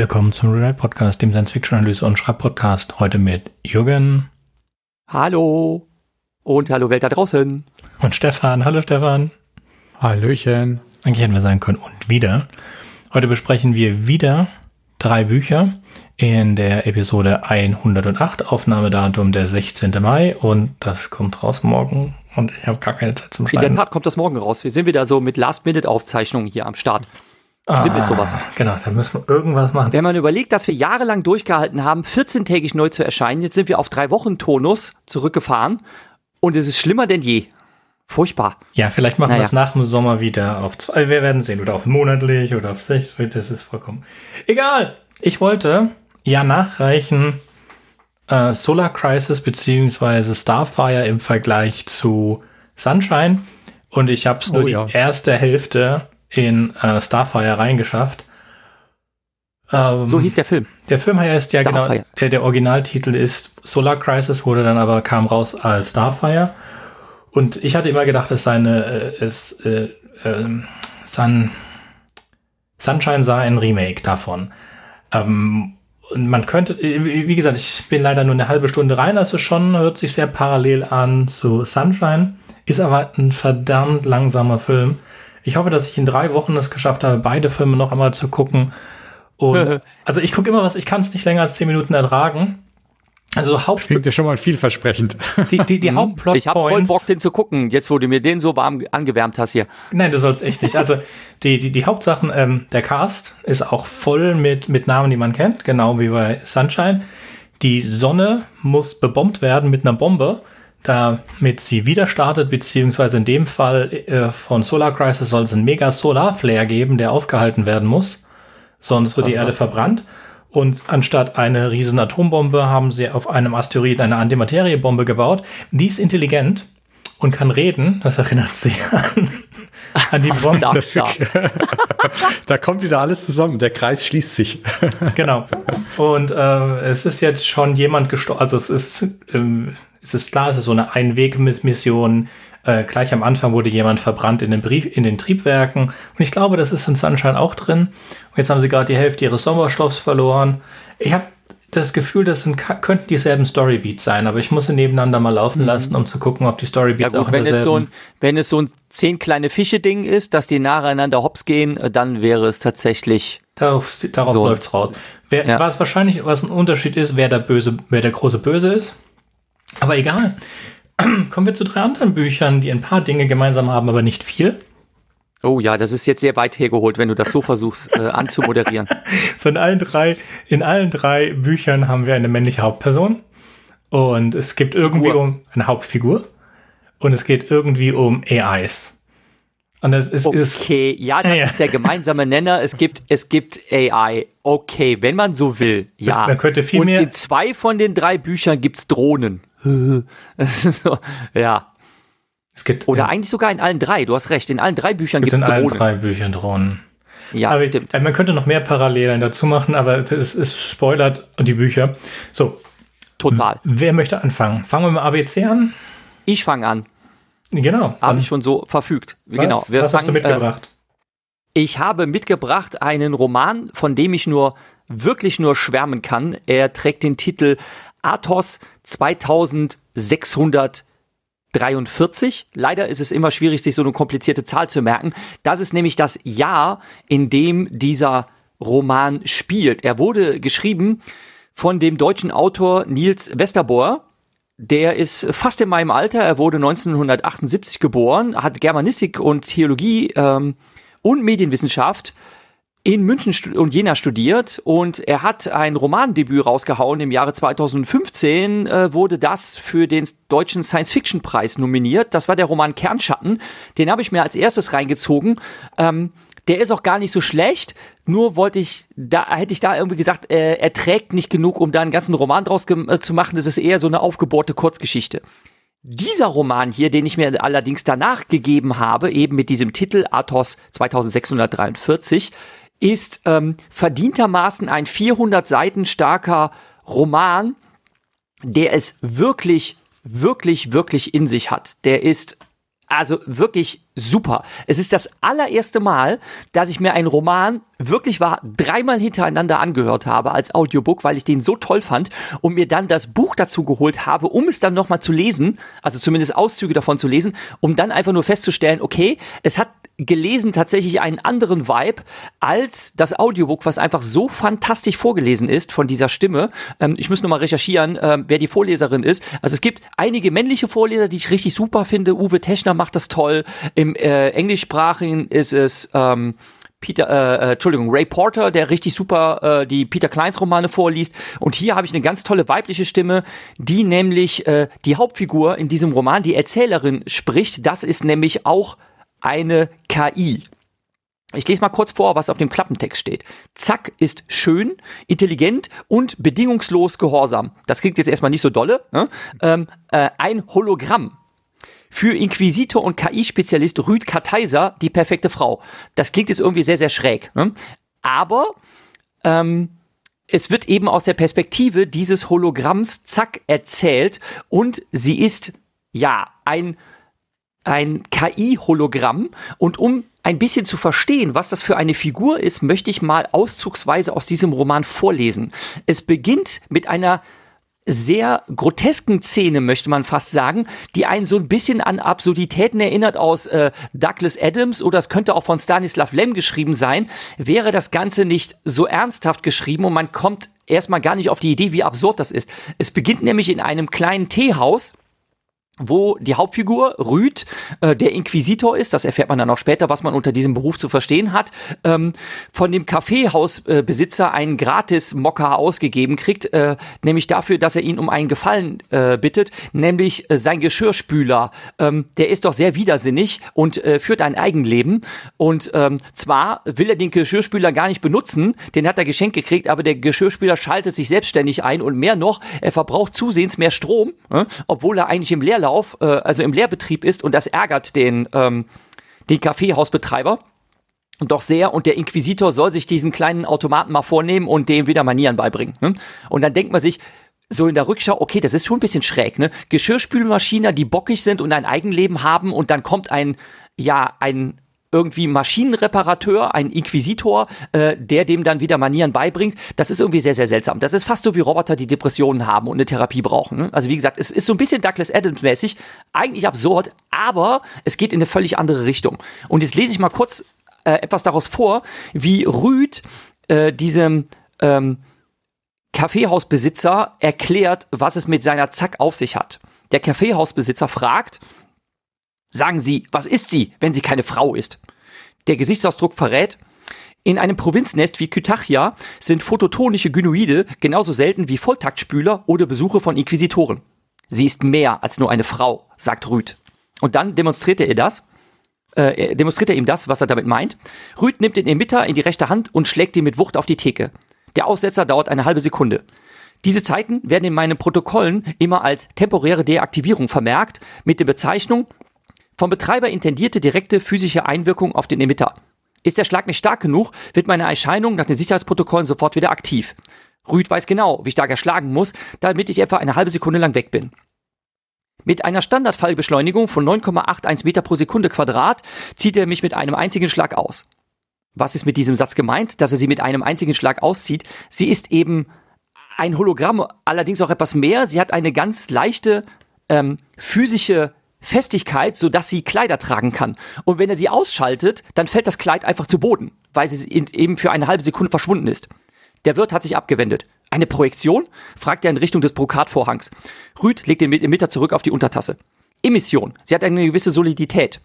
Willkommen zum Rewrite Podcast, dem Science-Fiction-Analyse- und Schreib-Podcast. Heute mit Jürgen. Hallo. Und hallo Welt da draußen. Und Stefan. Hallo Stefan. Hallöchen. Eigentlich hätten wir sagen können und wieder. Heute besprechen wir wieder drei Bücher in der Episode 108, Aufnahmedatum der 16. Mai und das kommt raus morgen und ich habe gar keine Zeit zum Schreiben. In der Tat kommt das morgen raus. Wir sind wieder so mit Last-Minute-Aufzeichnungen hier am Start. Schlimm ah, ist sowas. Genau, da müssen wir irgendwas machen. Wenn man überlegt, dass wir jahrelang durchgehalten haben, 14-tägig neu zu erscheinen, jetzt sind wir auf drei Wochen Tonus zurückgefahren und es ist schlimmer denn je. Furchtbar. Ja, vielleicht machen Naja. wir es nach dem Sommer wieder auf zwei, wir werden sehen, oder auf monatlich oder auf sechs, das ist vollkommen. Egal. Ich wollte ja nachreichen äh, Solar Crisis beziehungsweise Starfire im Vergleich zu Sunshine und ich habe es nur Oh ja. die erste Hälfte in äh, Starfire reingeschafft. Ähm, So hieß der Film. der Film heißt ja genau, Starfire. der, der Originaltitel ist Solar Crisis, wurde dann aber kam raus als Starfire. Und ich hatte immer gedacht, es sei eine, äh, es, äh, ähm, Sun, Sunshine sei ein Remake davon. Ähm, und man könnte, äh, wie wie gesagt, ich bin leider nur eine halbe Stunde rein, also schon hört sich sehr parallel an zu Sunshine, ist aber ein verdammt langsamer Film. Ich hoffe, dass ich in drei Wochen es geschafft habe, beide Filme noch einmal zu gucken. Und also ich gucke immer was, ich kann es nicht länger als zehn Minuten ertragen. Also Haupt, Klingt ja schon mal vielversprechend. die, die, die Hauptplot Mhm. Ich habe voll Bock, den zu gucken, jetzt wo du mir den so warm angewärmt hast hier. Nein, du sollst echt nicht. Also die, die, die Hauptsachen, ähm, der Cast ist auch voll mit, mit Namen, die man kennt, genau wie bei Sunshine. Die Sonne muss bebombt werden mit einer Bombe, damit sie wieder startet, beziehungsweise in dem Fall äh, von Solar Crisis soll es einen mega Solar Flare geben, der aufgehalten werden muss. Sonst wird die Erde verbrannt. Und anstatt eine riesen Atombombe haben sie auf einem Asteroiden eine Antimateriebombe gebaut. Die ist intelligent und kann reden. Das erinnert sie an, an die Bombe. Da, kommt wieder alles zusammen. Der Kreis schließt sich. Genau. Und äh, es ist jetzt schon jemand gestorben. Also es ist, ähm, es ist klar, es ist so eine Einwegmission. Äh, gleich am Anfang wurde jemand verbrannt in den, Brief, in den Triebwerken. Und ich glaube, das ist in Sunshine auch drin. Und jetzt haben sie gerade die Hälfte ihres Sauerstoffs verloren. Ich habe das Gefühl, das sind, könnten dieselben Storybeats sein, aber ich muss sie nebeneinander mal laufen lassen, um zu gucken, ob die Ja Storybeats auch gut, wenn es, so derselben- ein, wenn es so ein zehn kleine Fische-Ding ist, dass die nacheinander hops gehen, äh, dann wäre es tatsächlich. Darauf, darauf So. läuft's raus. Wer, Ja. Was wahrscheinlich, was ein Unterschied ist, wer der böse, wer der große Böse ist. Aber egal. Kommen wir zu drei anderen Büchern, die ein paar Dinge gemeinsam haben, aber nicht viel. Oh ja, das ist jetzt sehr weit hergeholt, wenn du das so versuchst äh, anzumoderieren. So in allen drei, in allen drei Büchern haben wir eine männliche Hauptperson. Und es gibt irgendwie Figur. um eine Hauptfigur. Und es geht irgendwie um AIs. Und es ist, ist Okay, ja, das Ja, ja. ist der gemeinsame Nenner. Es gibt, es gibt AI. Okay, wenn man so will, ja. man könnte viel Und mehr- in zwei von den drei Büchern gibt's Drohnen. Das ist so, ja. es gibt, Oder eigentlich sogar in allen drei. Du hast recht. In allen drei Büchern gibt gibt's in allen Drohnen. drei Büchern Drohnen. Ja, aber stimmt. äh, man könnte noch mehr Parallelen dazu machen, aber es, es spoilert die Bücher. So, Total. wer möchte anfangen? Fangen wir mit ABC an? Ich fange an. Genau. Habe ich schon so verfügt. was, genau. Wir was hast du fangen, äh, mitgebracht? Ich habe mitgebracht einen Roman, von dem ich nur wirklich nur schwärmen kann. Er trägt den Titel Athos 2643. Leider ist es immer schwierig, sich so eine komplizierte Zahl zu merken. Das ist nämlich das Jahr, in dem dieser Roman spielt. Er wurde geschrieben von dem deutschen Autor Nils Westerboer. Der ist fast in meinem Alter. Er wurde 1978 geboren, hat Germanistik und Theologie ähm, und Medienwissenschaft in München und Jena studiert und er hat ein Romandebüt rausgehauen im Jahre 2015, äh, wurde das für den deutschen Science-Fiction-Preis nominiert. Das war der Roman Kernschatten. Den habe ich mir als erstes reingezogen. Ähm, der ist auch gar nicht so schlecht, nur wollte ich, da hätte ich da irgendwie gesagt, äh, er trägt nicht genug, um da einen ganzen Roman draus äh, zu machen. Das ist eher so eine aufgebohrte Kurzgeschichte. Dieser Roman hier, den ich mir allerdings danach gegeben habe, eben mit diesem Titel Athos 2643, ist ähm, verdientermaßen ein 400 Seiten starker Roman, der es wirklich, wirklich, wirklich in sich hat. Der ist also wirklich super. Es ist das allererste Mal, dass ich mir einen Roman wirklich war dreimal hintereinander angehört habe als Audiobook, weil ich den so toll fand und mir dann das Buch dazu geholt habe, um es dann nochmal zu lesen, also zumindest Auszüge davon zu lesen, um dann einfach nur festzustellen, okay, es hat gelesen tatsächlich einen anderen Vibe als das Audiobook, was einfach so fantastisch vorgelesen ist von dieser Stimme. Ähm, ich muss nochmal recherchieren, ähm, wer die Vorleserin ist. Also es gibt einige männliche Vorleser, die ich richtig super finde. Uwe Teschner macht das toll. Im äh, Englischsprachigen ist es ähm, Peter, äh, äh, Entschuldigung, Ray Porter, der richtig super äh, die Peter Kleins Romane vorliest. Und hier habe ich eine ganz tolle weibliche Stimme, die nämlich äh, die Hauptfigur in diesem Roman, die Erzählerin, spricht. Das ist nämlich auch eine KI. Ich lese mal kurz vor, was auf dem Klappentext steht. Zack ist schön, intelligent und bedingungslos gehorsam. Das klingt jetzt erstmal nicht so dolle. Ne? Ähm, äh, ein Hologramm. Für Inquisitor und KI-Spezialist Rüd Karteiser die perfekte Frau. Das klingt jetzt irgendwie sehr, sehr schräg. Ne? Aber ähm, es wird eben aus der Perspektive dieses Hologramms Zack erzählt und sie ist ja ein ein KI-Hologramm und um ein bisschen zu verstehen, was das für eine Figur ist, möchte ich mal auszugsweise aus diesem Roman vorlesen. Es beginnt mit einer sehr grotesken Szene, möchte man fast sagen, die einen so ein bisschen an Absurditäten erinnert aus äh, Douglas Adams oder es könnte auch von Stanislav Lem geschrieben sein, wäre das Ganze nicht so ernsthaft geschrieben und man kommt erstmal gar nicht auf die Idee, wie absurd das ist. Es beginnt nämlich in einem kleinen Teehaus, wo die Hauptfigur Rüd, äh, der Inquisitor ist, das erfährt man dann auch später, was man unter diesem Beruf zu verstehen hat, ähm, von dem Kaffeehausbesitzer äh, einen Gratis-Mocker ausgegeben kriegt, äh, nämlich dafür, dass er ihn um einen Gefallen äh, bittet, nämlich äh, sein Geschirrspüler. Ähm, der ist doch sehr widersinnig und äh, führt ein Eigenleben. Und ähm, zwar will er den Geschirrspüler gar nicht benutzen, den hat er geschenkt gekriegt, aber der Geschirrspüler schaltet sich selbstständig ein und mehr noch, er verbraucht zusehends mehr Strom, äh, obwohl er eigentlich im Leerlauf Leerlauf, äh, also im Leerbetrieb ist und das ärgert den, ähm, den Kaffeehausbetreiber doch sehr und der Inquisitor soll sich diesen kleinen Automaten mal vornehmen und dem wieder Manieren beibringen. Ne? Und dann denkt man sich, so in der Rückschau, okay, das ist schon ein bisschen schräg, ne? Geschirrspülmaschiner, die bockig sind und ein Eigenleben haben und dann kommt ein, ja, ein irgendwie Maschinenreparateur, ein Inquisitor, äh, der dem dann wieder Manieren beibringt. Das ist irgendwie sehr, sehr seltsam. Das ist fast so wie Roboter, die Depressionen haben und eine Therapie brauchen. Ne? Also wie gesagt, es ist so ein bisschen Douglas Adams-mäßig, eigentlich absurd, aber es geht in eine völlig andere Richtung. Und jetzt lese ich mal kurz äh, etwas daraus vor, wie Rüd äh, diesem ähm, Kaffeehausbesitzer erklärt, was es mit seiner Zack auf sich hat. Der Kaffeehausbesitzer fragt, Sagen Sie, was ist sie, wenn sie keine Frau ist? Der Gesichtsausdruck verrät, in einem Provinznest wie Kytachia sind phototonische Gynoide genauso selten wie Volltaktspüler oder Besuche von Inquisitoren. Sie ist mehr als nur eine Frau, sagt Rüd. Und dann demonstriert er das, äh, demonstriert er ihm das, was er damit meint. Rüd nimmt den Emitter in die rechte Hand und schlägt ihn mit Wucht auf die Theke. Der Aussetzer dauert eine halbe Sekunde. Diese Zeiten werden in meinen Protokollen immer als temporäre Deaktivierung vermerkt, mit der Bezeichnung vom Betreiber intendierte direkte physische Einwirkung auf den Emitter. Ist der Schlag nicht stark genug, wird meine Erscheinung nach den Sicherheitsprotokollen sofort wieder aktiv. Rüd weiß genau, wie stark er schlagen muss, damit ich etwa eine halbe Sekunde lang weg bin. Mit einer Standardfallbeschleunigung von 9,81 Meter pro Sekunde Quadrat zieht er mich mit einem einzigen Schlag aus. Was ist mit diesem Satz gemeint, dass er sie mit einem einzigen Schlag auszieht? Sie ist eben ein Hologramm, allerdings auch etwas mehr. Sie hat eine ganz leichte ähm, physische Festigkeit, so dass sie Kleider tragen kann. Und wenn er sie ausschaltet, dann fällt das Kleid einfach zu Boden, weil sie eben für eine halbe Sekunde verschwunden ist. Der Wirt hat sich abgewendet. Eine Projektion? fragt er in Richtung des Brokatvorhangs. Rüd legt den Emitter zurück auf die Untertasse. Emission. Sie hat eine gewisse Solidität.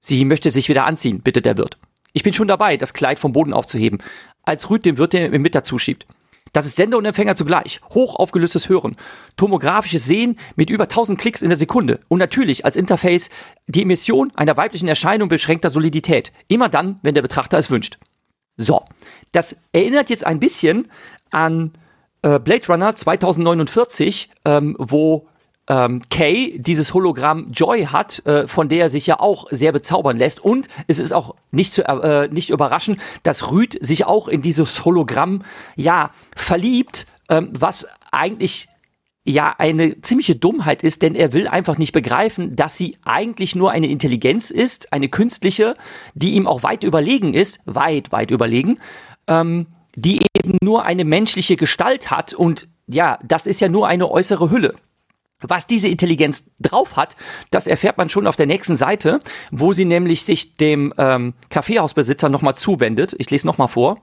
Sie möchte sich wieder anziehen, bittet der Wirt. Ich bin schon dabei, das Kleid vom Boden aufzuheben, als Rüd dem Wirt den Emitter zuschiebt. Das ist Sender und Empfänger zugleich. Hoch aufgelöstes Hören. Tomografisches Sehen mit über 1000 Klicks in der Sekunde. Und natürlich als Interface die Emission einer weiblichen Erscheinung beschränkter Solidität. Immer dann, wenn der Betrachter es wünscht. So. Das erinnert jetzt ein bisschen an äh, Blade Runner 2049, ähm, wo ähm, Kay dieses Hologramm Joy hat, äh, von der er sich ja auch sehr bezaubern lässt. Und es ist auch nicht zu äh, nicht überraschend, dass Rüd sich auch in dieses Hologramm ja verliebt, ähm, was eigentlich ja eine ziemliche Dummheit ist, denn er will einfach nicht begreifen, dass sie eigentlich nur eine Intelligenz ist, eine künstliche, die ihm auch weit überlegen ist, weit, weit überlegen, ähm, die eben nur eine menschliche Gestalt hat und ja, das ist ja nur eine äußere Hülle. Was diese Intelligenz drauf hat, das erfährt man schon auf der nächsten Seite, wo sie nämlich sich dem ähm, Kaffeehausbesitzer nochmal zuwendet. Ich lese nochmal vor.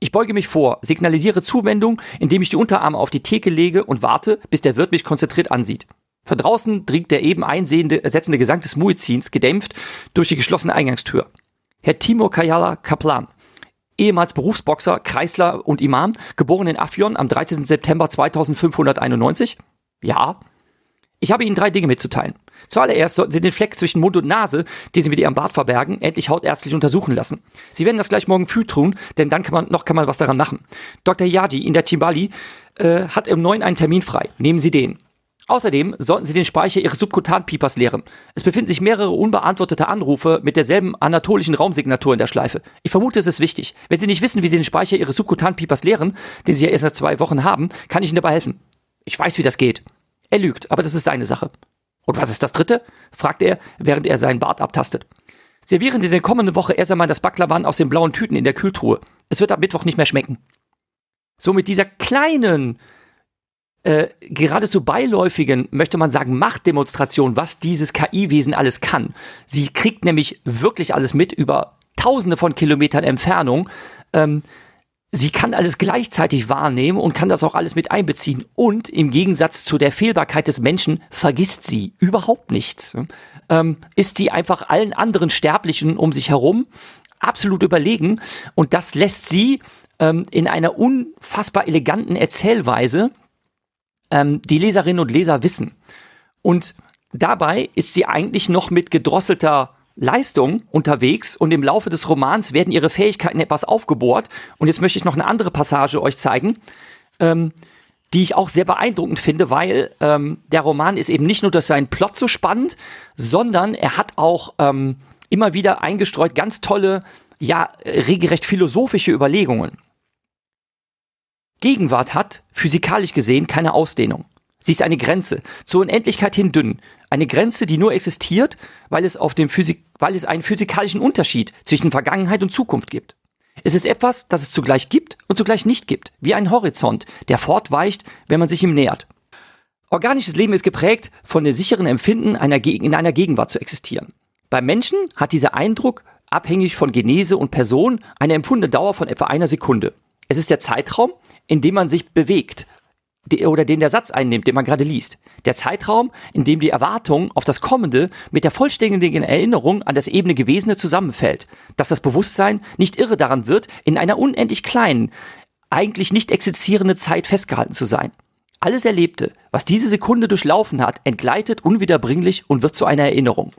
Ich beuge mich vor, signalisiere Zuwendung, indem ich die Unterarme auf die Theke lege und warte, bis der Wirt mich konzentriert ansieht. Von draußen dringt der eben einsehende, ersetzende Gesang des Muezzins gedämpft durch die geschlossene Eingangstür. Herr Timur Kayala Kaplan, ehemals Berufsboxer, Kreisler und Imam, geboren in Afyon am 13. September 2591. Ja. Ich habe Ihnen drei Dinge mitzuteilen. Zuallererst sollten Sie den Fleck zwischen Mund und Nase, den Sie mit Ihrem Bart verbergen, endlich hautärztlich untersuchen lassen. Sie werden das gleich morgen früh tun, denn dann kann man, noch kann man was daran machen. Dr. Yaji in der Chimbali äh, hat im Neuen einen Termin frei. Nehmen Sie den. Außerdem sollten Sie den Speicher Ihres Subkutanpiepers leeren. Es befinden sich mehrere unbeantwortete Anrufe mit derselben anatolischen Raumsignatur in der Schleife. Ich vermute, es ist wichtig. Wenn Sie nicht wissen, wie Sie den Speicher Ihres Subkutanpiepers leeren, den Sie ja erst seit zwei Wochen haben, kann ich Ihnen dabei helfen. Ich weiß, wie das geht. Er lügt, aber das ist seine Sache. Und was ist das dritte? fragt er, während er seinen Bart abtastet. Servieren Sie in der kommenden Woche erst einmal das Baklawan aus den blauen Tüten in der Kühltruhe. Es wird ab Mittwoch nicht mehr schmecken. So mit dieser kleinen, äh, geradezu beiläufigen, möchte man sagen, Machtdemonstration, was dieses KI-Wesen alles kann. Sie kriegt nämlich wirklich alles mit über tausende von Kilometern Entfernung. Ähm, sie kann alles gleichzeitig wahrnehmen und kann das auch alles mit einbeziehen. Und im Gegensatz zu der Fehlbarkeit des Menschen vergisst sie überhaupt nichts. Ähm, ist sie einfach allen anderen Sterblichen um sich herum absolut überlegen. Und das lässt sie ähm, in einer unfassbar eleganten Erzählweise ähm, die Leserinnen und Leser wissen. Und dabei ist sie eigentlich noch mit gedrosselter Leistung unterwegs und im Laufe des Romans werden ihre Fähigkeiten etwas aufgebohrt. Und jetzt möchte ich noch eine andere Passage euch zeigen, ähm, die ich auch sehr beeindruckend finde, weil ähm, der Roman ist eben nicht nur durch seinen Plot so spannend, sondern er hat auch ähm, immer wieder eingestreut ganz tolle, ja, regelrecht philosophische Überlegungen. Gegenwart hat, physikalisch gesehen, keine Ausdehnung. Sie ist eine Grenze, zur Unendlichkeit hin dünn. Eine Grenze, die nur existiert, weil es, auf dem Physik weil es einen physikalischen Unterschied zwischen Vergangenheit und Zukunft gibt. Es ist etwas, das es zugleich gibt und zugleich nicht gibt, wie ein Horizont, der fortweicht, wenn man sich ihm nähert. Organisches Leben ist geprägt von dem sicheren Empfinden, einer in einer Gegenwart zu existieren. Beim Menschen hat dieser Eindruck, abhängig von Genese und Person, eine empfundene Dauer von etwa einer Sekunde. Es ist der Zeitraum, in dem man sich bewegt oder den der Satz einnimmt, den man gerade liest. Der Zeitraum, in dem die Erwartung auf das Kommende mit der vollständigen Erinnerung an das ebene Gewesene zusammenfällt, dass das Bewusstsein nicht irre daran wird, in einer unendlich kleinen, eigentlich nicht existierende Zeit festgehalten zu sein. Alles Erlebte, was diese Sekunde durchlaufen hat, entgleitet unwiederbringlich und wird zu einer Erinnerung.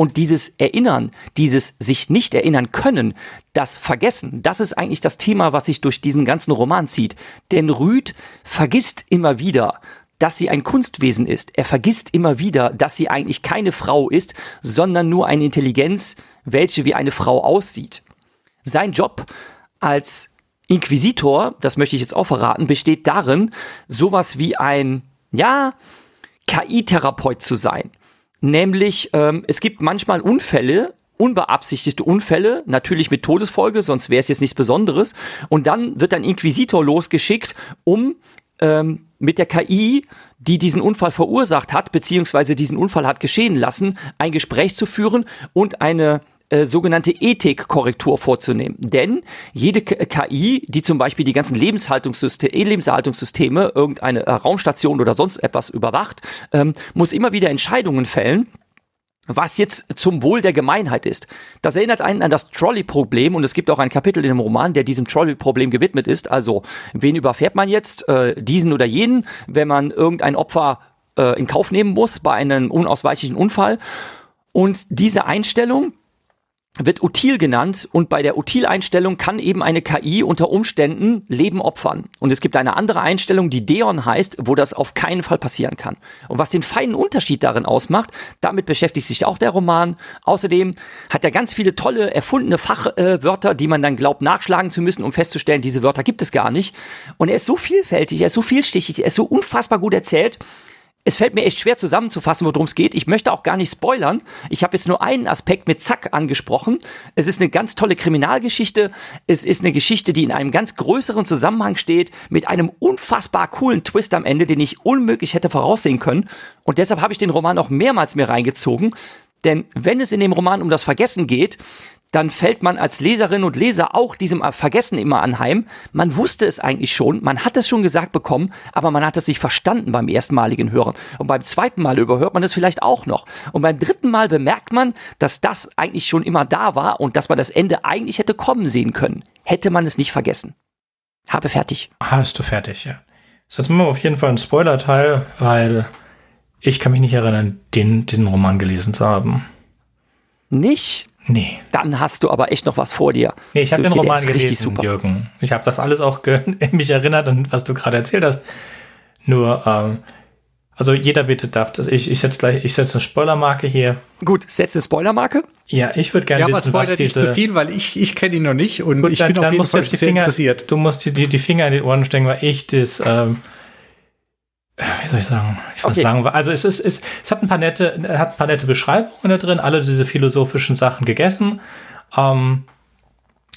Und dieses Erinnern, dieses sich nicht erinnern können, das Vergessen, das ist eigentlich das Thema, was sich durch diesen ganzen Roman zieht. Denn Rüd vergisst immer wieder, dass sie ein Kunstwesen ist. Er vergisst immer wieder, dass sie eigentlich keine Frau ist, sondern nur eine Intelligenz, welche wie eine Frau aussieht. Sein Job als Inquisitor, das möchte ich jetzt auch verraten, besteht darin, sowas wie ein, ja, KI-Therapeut zu sein. Nämlich, ähm, es gibt manchmal Unfälle, unbeabsichtigte Unfälle, natürlich mit Todesfolge, sonst wäre es jetzt nichts Besonderes. Und dann wird ein Inquisitor losgeschickt, um ähm, mit der KI, die diesen Unfall verursacht hat, beziehungsweise diesen Unfall hat geschehen lassen, ein Gespräch zu führen und eine äh, sogenannte Ethikkorrektur vorzunehmen. Denn jede KI, die zum Beispiel die ganzen Lebenshaltungssysteme, Lebenshaltungssysteme, irgendeine äh, Raumstation oder sonst etwas überwacht, ähm, muss immer wieder Entscheidungen fällen, was jetzt zum Wohl der Gemeinheit ist. Das erinnert einen an das Trolley-Problem und es gibt auch ein Kapitel in dem Roman, der diesem Trolley-Problem gewidmet ist. Also, wen überfährt man jetzt, äh, diesen oder jenen, wenn man irgendein Opfer äh, in Kauf nehmen muss bei einem unausweichlichen Unfall? Und diese Einstellung, wird util genannt und bei der Util-Einstellung kann eben eine KI unter Umständen Leben opfern. Und es gibt eine andere Einstellung, die Deon heißt, wo das auf keinen Fall passieren kann. Und was den feinen Unterschied darin ausmacht, damit beschäftigt sich auch der Roman. Außerdem hat er ganz viele tolle erfundene Fachwörter, die man dann glaubt nachschlagen zu müssen, um festzustellen, diese Wörter gibt es gar nicht. Und er ist so vielfältig, er ist so vielstichig, er ist so unfassbar gut erzählt es fällt mir echt schwer zusammenzufassen, worum es geht. Ich möchte auch gar nicht spoilern. Ich habe jetzt nur einen Aspekt mit Zack angesprochen. Es ist eine ganz tolle Kriminalgeschichte. Es ist eine Geschichte, die in einem ganz größeren Zusammenhang steht, mit einem unfassbar coolen Twist am Ende, den ich unmöglich hätte voraussehen können. Und deshalb habe ich den Roman auch mehrmals mir reingezogen. Denn wenn es in dem Roman um das Vergessen geht, dann fällt man als Leserin und Leser auch diesem Vergessen immer anheim. Man wusste es eigentlich schon, man hat es schon gesagt bekommen, aber man hat es nicht verstanden beim erstmaligen Hören. Und beim zweiten Mal überhört man es vielleicht auch noch. Und beim dritten Mal bemerkt man, dass das eigentlich schon immer da war und dass man das Ende eigentlich hätte kommen sehen können. Hätte man es nicht vergessen. Habe fertig. Hast du fertig, ja. So, jetzt machen wir auf jeden Fall einen Spoiler-Teil, weil ich kann mich nicht erinnern, den, den Roman gelesen zu haben. Nicht? Nee. Dann hast du aber echt noch was vor dir. Nee, ich habe den Roman gelesen, super. Jürgen. Ich habe das alles auch mich erinnert an was du gerade erzählt hast. Nur, ähm, also jeder bitte darf das. Ich, ich setze gleich, ich setze eine Spoilermarke hier. Gut, setze eine Spoilermarke. Ja, ich würde gerne ja, wissen, was diese... nicht zu viel, weil ich, ich kenne ihn noch nicht und Gut, ich dann, bin auf jeden Fall sehr Finger, interessiert. Du musst die, die Finger in den Ohren stecken, weil ich das... Ähm, wie soll ich sagen? Ich okay. sagen, also es ist, es, es hat ein paar nette, hat ein paar nette Beschreibungen da drin, alle diese philosophischen Sachen gegessen. Ähm,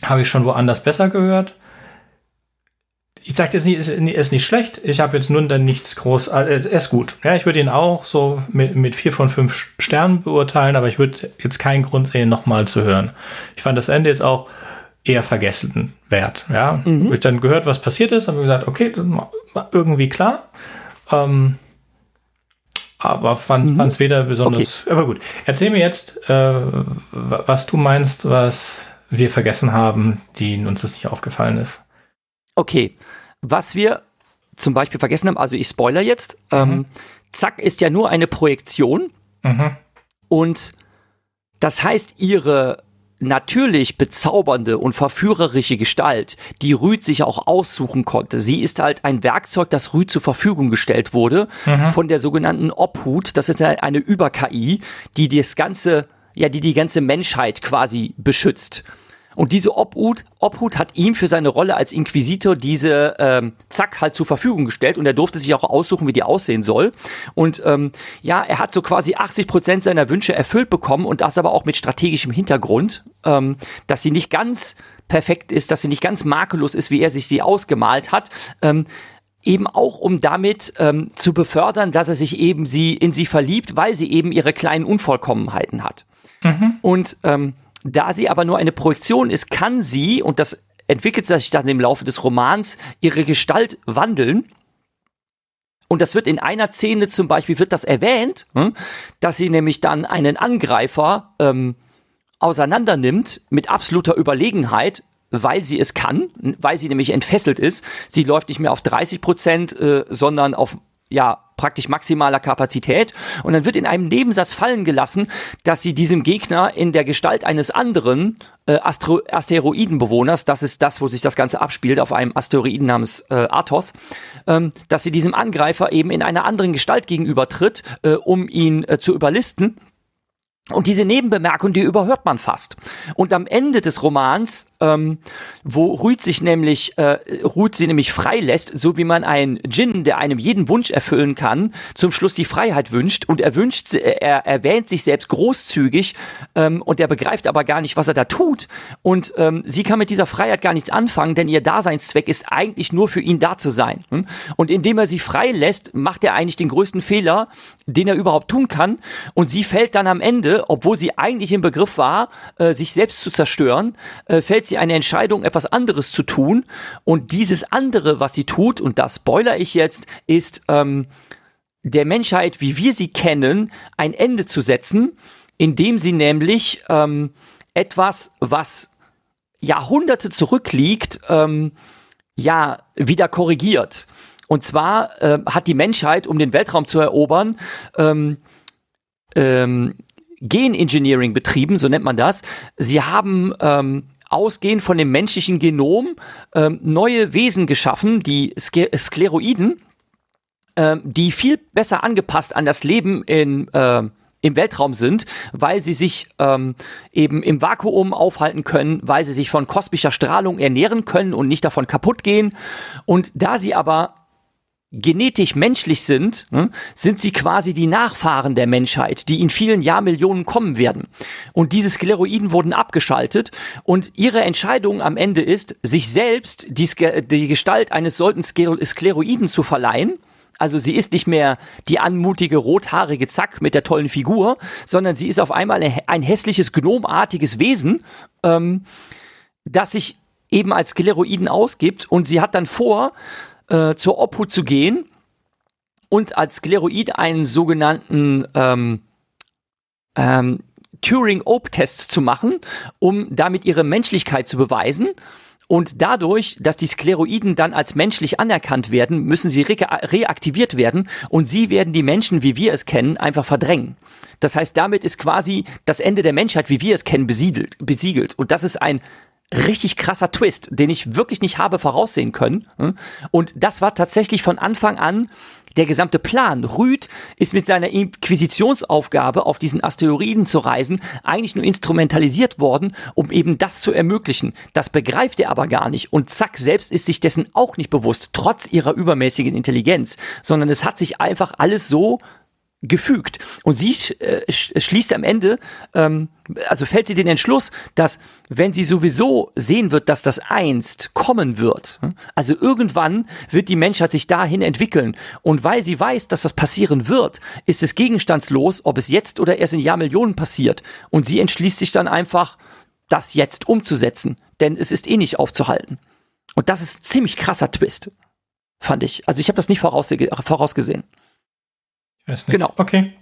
Habe ich schon woanders besser gehört. Ich sage jetzt nicht, ist, ist nicht schlecht. Ich habe jetzt nun dann nichts groß. Also er ist gut. Ja, ich würde ihn auch so mit, mit vier von fünf Sternen beurteilen, aber ich würde jetzt keinen Grund sehen, nochmal zu hören. Ich fand das Ende jetzt auch eher vergessen wert. Ja, mhm. ich dann gehört, was passiert ist, habe gesagt, okay, irgendwie klar. Ähm, aber fand es mhm. weder besonders. Okay. Aber gut, erzähl mir jetzt, äh, was du meinst, was wir vergessen haben, die uns das nicht aufgefallen ist. Okay, was wir zum Beispiel vergessen haben, also ich spoiler jetzt, mhm. ähm, Zack ist ja nur eine Projektion mhm. und das heißt, ihre natürlich bezaubernde und verführerische Gestalt, die Rüd sich auch aussuchen konnte. Sie ist halt ein Werkzeug, das Rüd zur Verfügung gestellt wurde mhm. von der sogenannten Obhut. Das ist eine Über-KI, die das ganze, ja, die die ganze Menschheit quasi beschützt. Und diese Obhut, Obhut hat ihm für seine Rolle als Inquisitor diese ähm, Zack halt zur Verfügung gestellt und er durfte sich auch aussuchen, wie die aussehen soll. Und ähm, ja, er hat so quasi 80 Prozent seiner Wünsche erfüllt bekommen und das aber auch mit strategischem Hintergrund, ähm, dass sie nicht ganz perfekt ist, dass sie nicht ganz makellos ist, wie er sich sie ausgemalt hat. Ähm, eben auch um damit ähm, zu befördern, dass er sich eben sie in sie verliebt, weil sie eben ihre kleinen Unvollkommenheiten hat. Mhm. Und ähm, da sie aber nur eine Projektion ist, kann sie, und das entwickelt sich dann im Laufe des Romans, ihre Gestalt wandeln. Und das wird in einer Szene zum Beispiel, wird das erwähnt, hm, dass sie nämlich dann einen Angreifer ähm, auseinandernimmt mit absoluter Überlegenheit, weil sie es kann, weil sie nämlich entfesselt ist. Sie läuft nicht mehr auf 30 Prozent, äh, sondern auf ja, praktisch maximaler Kapazität. Und dann wird in einem Nebensatz fallen gelassen, dass sie diesem Gegner in der Gestalt eines anderen äh, Astro Asteroidenbewohners, das ist das, wo sich das Ganze abspielt, auf einem Asteroiden namens äh, Athos, ähm, dass sie diesem Angreifer eben in einer anderen Gestalt gegenübertritt, äh, um ihn äh, zu überlisten. Und diese Nebenbemerkung, die überhört man fast. Und am Ende des Romans ähm, wo Ruid sich nämlich, äh, Ruid sie nämlich freilässt, so wie man einen Djinn, der einem jeden Wunsch erfüllen kann, zum Schluss die Freiheit wünscht und er wünscht, er erwähnt sich selbst großzügig ähm, und er begreift aber gar nicht, was er da tut und ähm, sie kann mit dieser Freiheit gar nichts anfangen, denn ihr Daseinszweck ist eigentlich nur für ihn da zu sein. Hm? Und indem er sie freilässt, macht er eigentlich den größten Fehler, den er überhaupt tun kann und sie fällt dann am Ende, obwohl sie eigentlich im Begriff war, äh, sich selbst zu zerstören, äh, fällt sie eine Entscheidung, etwas anderes zu tun. Und dieses andere, was sie tut, und das spoiler ich jetzt, ist ähm, der Menschheit, wie wir sie kennen, ein Ende zu setzen, indem sie nämlich ähm, etwas, was Jahrhunderte zurückliegt, ähm, ja, wieder korrigiert. Und zwar äh, hat die Menschheit, um den Weltraum zu erobern, ähm, ähm, Genengineering betrieben, so nennt man das. Sie haben ähm, ausgehend von dem menschlichen Genom ähm, neue Wesen geschaffen, die Ske Skleroiden, ähm, die viel besser angepasst an das Leben in äh, im Weltraum sind, weil sie sich ähm, eben im Vakuum aufhalten können, weil sie sich von kosmischer Strahlung ernähren können und nicht davon kaputt gehen. Und da sie aber genetisch menschlich sind, ne, sind sie quasi die Nachfahren der Menschheit, die in vielen Jahrmillionen kommen werden. Und diese Skleroiden wurden abgeschaltet. Und ihre Entscheidung am Ende ist, sich selbst die, die Gestalt eines solchen Skleroiden zu verleihen. Also sie ist nicht mehr die anmutige rothaarige Zack mit der tollen Figur, sondern sie ist auf einmal ein hässliches gnomartiges Wesen, ähm, das sich eben als Skleroiden ausgibt. Und sie hat dann vor, äh, zur Obhut zu gehen und als Skleroid einen sogenannten ähm, ähm, Turing-Ope-Test zu machen, um damit ihre Menschlichkeit zu beweisen. Und dadurch, dass die Skleroiden dann als menschlich anerkannt werden, müssen sie re reaktiviert werden und sie werden die Menschen, wie wir es kennen, einfach verdrängen. Das heißt, damit ist quasi das Ende der Menschheit, wie wir es kennen, besiedelt, besiegelt. Und das ist ein richtig krasser Twist, den ich wirklich nicht habe voraussehen können. Und das war tatsächlich von Anfang an der gesamte Plan. Rüd ist mit seiner Inquisitionsaufgabe auf diesen Asteroiden zu reisen eigentlich nur instrumentalisiert worden, um eben das zu ermöglichen. Das begreift er aber gar nicht. Und Zack selbst ist sich dessen auch nicht bewusst, trotz ihrer übermäßigen Intelligenz, sondern es hat sich einfach alles so gefügt. Und sie äh, schließt am Ende, ähm, also fällt sie den Entschluss, dass wenn sie sowieso sehen wird, dass das einst kommen wird, hm, also irgendwann wird die Menschheit sich dahin entwickeln. Und weil sie weiß, dass das passieren wird, ist es gegenstandslos, ob es jetzt oder erst in Jahrmillionen passiert. Und sie entschließt sich dann einfach, das jetzt umzusetzen. Denn es ist eh nicht aufzuhalten. Und das ist ziemlich krasser Twist, fand ich. Also ich habe das nicht vorausgesehen. Weiß nicht. Genau. Okay.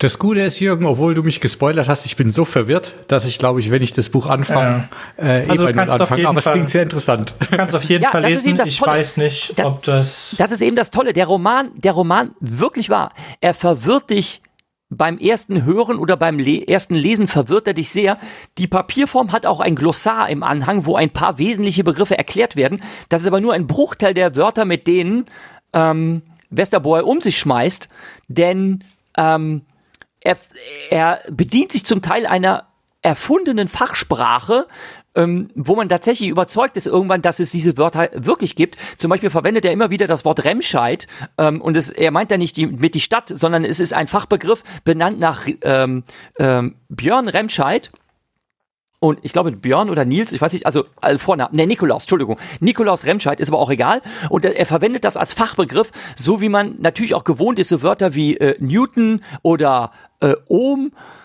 Das Gute ist, Jürgen, obwohl du mich gespoilert hast, ich bin so verwirrt, dass ich glaube ich, wenn ich das Buch anfange, ja. äh, also eh anfange. Aber es klingt sehr interessant. Du kannst auf jeden ja, Fall lesen. Ich Tolle. weiß nicht, das, ob das. Das ist eben das Tolle. Der Roman, der Roman wirklich war. Er verwirrt dich beim ersten Hören oder beim Le ersten Lesen verwirrt er dich sehr. Die Papierform hat auch ein Glossar im Anhang, wo ein paar wesentliche Begriffe erklärt werden. Das ist aber nur ein Bruchteil der Wörter, mit denen ähm, Westerboy um sich schmeißt, denn ähm, er, er bedient sich zum Teil einer erfundenen Fachsprache, ähm, wo man tatsächlich überzeugt ist irgendwann, dass es diese Wörter wirklich gibt. Zum Beispiel verwendet er immer wieder das Wort Remscheid ähm, und es, er meint da nicht die, mit die Stadt, sondern es ist ein Fachbegriff benannt nach ähm, ähm, Björn Remscheid und ich glaube Björn oder Nils, ich weiß nicht, also äh, Vornamen, ne, Nikolaus, Entschuldigung. Nikolaus Remscheid ist aber auch egal. Und er, er verwendet das als Fachbegriff, so wie man natürlich auch gewohnt ist, so Wörter wie äh, Newton oder äh, Ohm äh,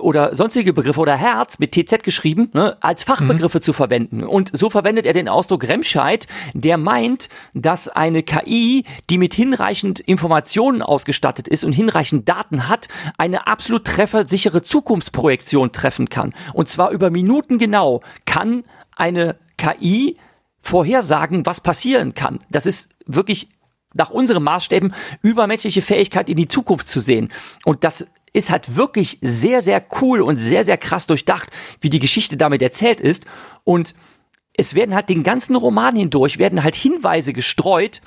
oder sonstige Begriffe oder Herz mit TZ geschrieben, ne, als Fachbegriffe mhm. zu verwenden. Und so verwendet er den Ausdruck Remscheid, der meint, dass eine KI, die mit hinreichend Informationen ausgestattet ist und hinreichend Daten hat, eine absolut treffersichere Zukunftsprojektion treffen kann. Und zwar über Minuten genau kann eine KI vorhersagen, was passieren kann. Das ist wirklich nach unseren Maßstäben übermenschliche Fähigkeit in die Zukunft zu sehen. Und das ist halt wirklich sehr, sehr cool und sehr, sehr krass durchdacht, wie die Geschichte damit erzählt ist. Und es werden halt den ganzen Roman hindurch, werden halt Hinweise gestreut,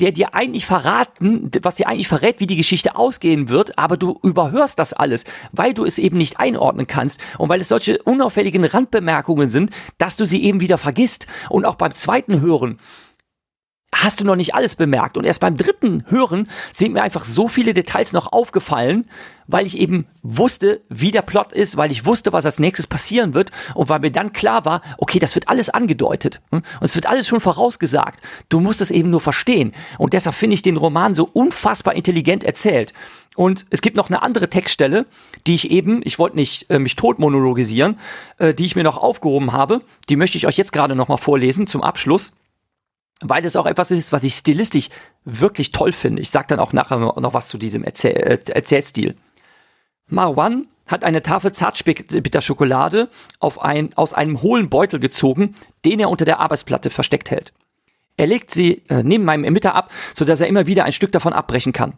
der dir eigentlich verraten, was dir eigentlich verrät, wie die Geschichte ausgehen wird, aber du überhörst das alles, weil du es eben nicht einordnen kannst und weil es solche unauffälligen Randbemerkungen sind, dass du sie eben wieder vergisst. Und auch beim zweiten Hören hast du noch nicht alles bemerkt. Und erst beim dritten Hören sind mir einfach so viele Details noch aufgefallen, weil ich eben wusste, wie der Plot ist, weil ich wusste, was als nächstes passieren wird und weil mir dann klar war, okay, das wird alles angedeutet hm? und es wird alles schon vorausgesagt. Du musst es eben nur verstehen. Und deshalb finde ich den Roman so unfassbar intelligent erzählt. Und es gibt noch eine andere Textstelle, die ich eben, ich wollte nicht äh, mich tot monologisieren, äh, die ich mir noch aufgehoben habe. Die möchte ich euch jetzt gerade noch mal vorlesen zum Abschluss weil es auch etwas ist, was ich stilistisch wirklich toll finde. Ich sag dann auch nachher noch was zu diesem Erzähl äh, Erzählstil. Marwan hat eine Tafel Zartbitterschokolade auf ein, aus einem hohlen Beutel gezogen, den er unter der Arbeitsplatte versteckt hält. Er legt sie äh, neben meinem Emitter ab, so dass er immer wieder ein Stück davon abbrechen kann.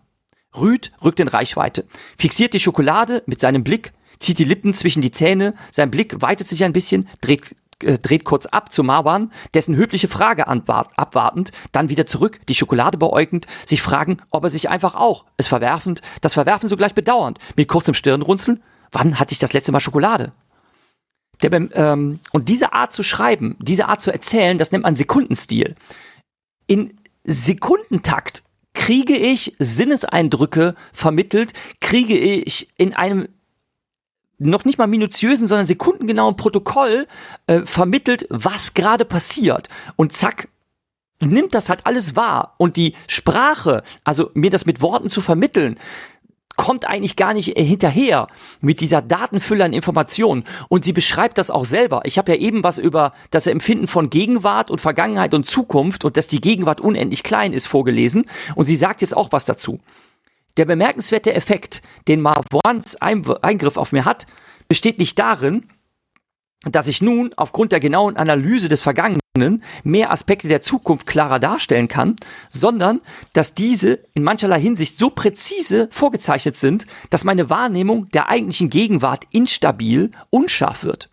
Rüd rückt in Reichweite, fixiert die Schokolade mit seinem Blick, zieht die Lippen zwischen die Zähne, sein Blick weitet sich ein bisschen, dreht, äh, dreht kurz ab zu Marwan, dessen höfliche Frage abwartend, dann wieder zurück, die Schokolade beäugend, sich fragen, ob er sich einfach auch, es verwerfend, das Verwerfen sogleich bedauernd, mit kurzem Stirnrunzeln, wann hatte ich das letzte Mal Schokolade? Der, ähm, und diese Art zu schreiben, diese Art zu erzählen, das nennt man Sekundenstil. In Sekundentakt kriege ich Sinneseindrücke vermittelt, kriege ich in einem noch nicht mal minutiösen, sondern sekundengenauen Protokoll äh, vermittelt, was gerade passiert. Und zack, nimmt das halt alles wahr. Und die Sprache, also mir das mit Worten zu vermitteln, kommt eigentlich gar nicht hinterher mit dieser Datenfülle an Informationen. Und sie beschreibt das auch selber. Ich habe ja eben was über das Empfinden von Gegenwart und Vergangenheit und Zukunft und dass die Gegenwart unendlich klein ist vorgelesen. Und sie sagt jetzt auch was dazu. Der bemerkenswerte Effekt, den Marwans Eingriff auf mir hat, besteht nicht darin, dass ich nun aufgrund der genauen Analyse des Vergangenen mehr Aspekte der Zukunft klarer darstellen kann, sondern dass diese in mancherlei Hinsicht so präzise vorgezeichnet sind, dass meine Wahrnehmung der eigentlichen Gegenwart instabil, unscharf wird.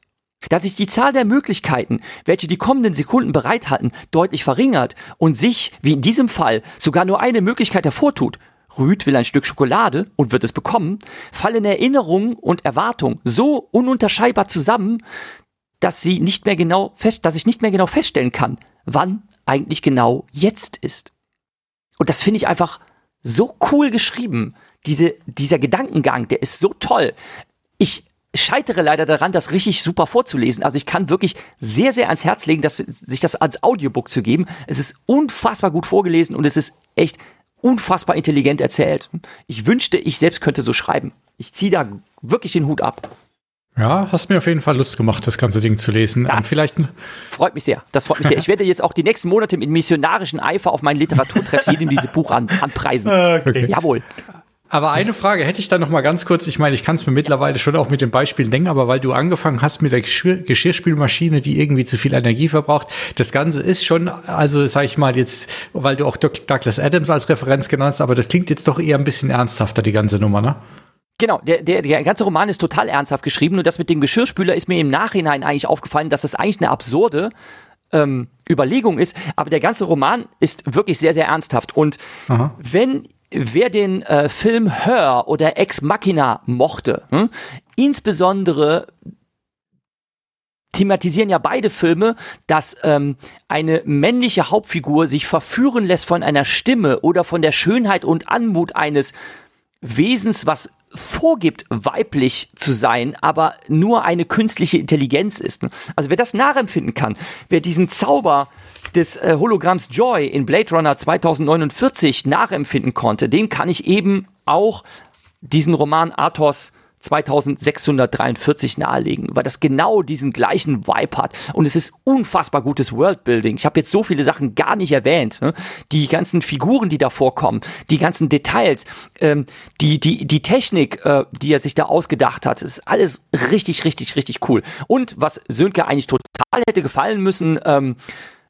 Dass sich die Zahl der Möglichkeiten, welche die kommenden Sekunden bereithalten, deutlich verringert und sich, wie in diesem Fall, sogar nur eine Möglichkeit hervortut, Rüd will ein Stück Schokolade und wird es bekommen, fallen Erinnerung und Erwartung so ununterscheidbar zusammen, dass sie nicht mehr genau fest, dass ich nicht mehr genau feststellen kann, wann eigentlich genau jetzt ist. Und das finde ich einfach so cool geschrieben. Diese, dieser Gedankengang, der ist so toll. Ich scheitere leider daran, das richtig super vorzulesen. Also ich kann wirklich sehr, sehr ans Herz legen, dass, sich das als Audiobook zu geben. Es ist unfassbar gut vorgelesen und es ist echt unfassbar intelligent erzählt. Ich wünschte, ich selbst könnte so schreiben. Ich ziehe da wirklich den Hut ab. Ja, hast mir auf jeden Fall Lust gemacht, das ganze Ding zu lesen. Das vielleicht freut mich sehr. Das freut mich sehr. Ich werde jetzt auch die nächsten Monate mit missionarischen Eifer auf meinen Literaturtreff jedem dieses Buch an, anpreisen. Okay. Jawohl. Aber eine Frage hätte ich da noch mal ganz kurz. Ich meine, ich kann es mir mittlerweile schon auch mit dem Beispiel denken, aber weil du angefangen hast mit der Geschirr Geschirrspülmaschine, die irgendwie zu viel Energie verbraucht, das Ganze ist schon, also sag ich mal jetzt, weil du auch Douglas Adams als Referenz genannt hast, aber das klingt jetzt doch eher ein bisschen ernsthafter, die ganze Nummer, ne? Genau, der, der, der ganze Roman ist total ernsthaft geschrieben und das mit dem Geschirrspüler ist mir im Nachhinein eigentlich aufgefallen, dass das eigentlich eine absurde ähm, Überlegung ist, aber der ganze Roman ist wirklich sehr, sehr ernsthaft. Und Aha. wenn wer den äh, Film Her oder Ex Machina mochte, hm, insbesondere thematisieren ja beide Filme, dass ähm, eine männliche Hauptfigur sich verführen lässt von einer Stimme oder von der Schönheit und Anmut eines Wesens, was vorgibt, weiblich zu sein, aber nur eine künstliche Intelligenz ist. Also wer das nachempfinden kann, wer diesen Zauber des äh, Hologramms Joy in Blade Runner 2049 nachempfinden konnte, dem kann ich eben auch diesen Roman Athos 2643 nahelegen, weil das genau diesen gleichen Vibe hat. Und es ist unfassbar gutes Worldbuilding. Ich habe jetzt so viele Sachen gar nicht erwähnt. Ne? Die ganzen Figuren, die da vorkommen, die ganzen Details, ähm, die, die, die Technik, äh, die er sich da ausgedacht hat, ist alles richtig, richtig, richtig cool. Und was Sönke eigentlich total hätte gefallen müssen, ähm,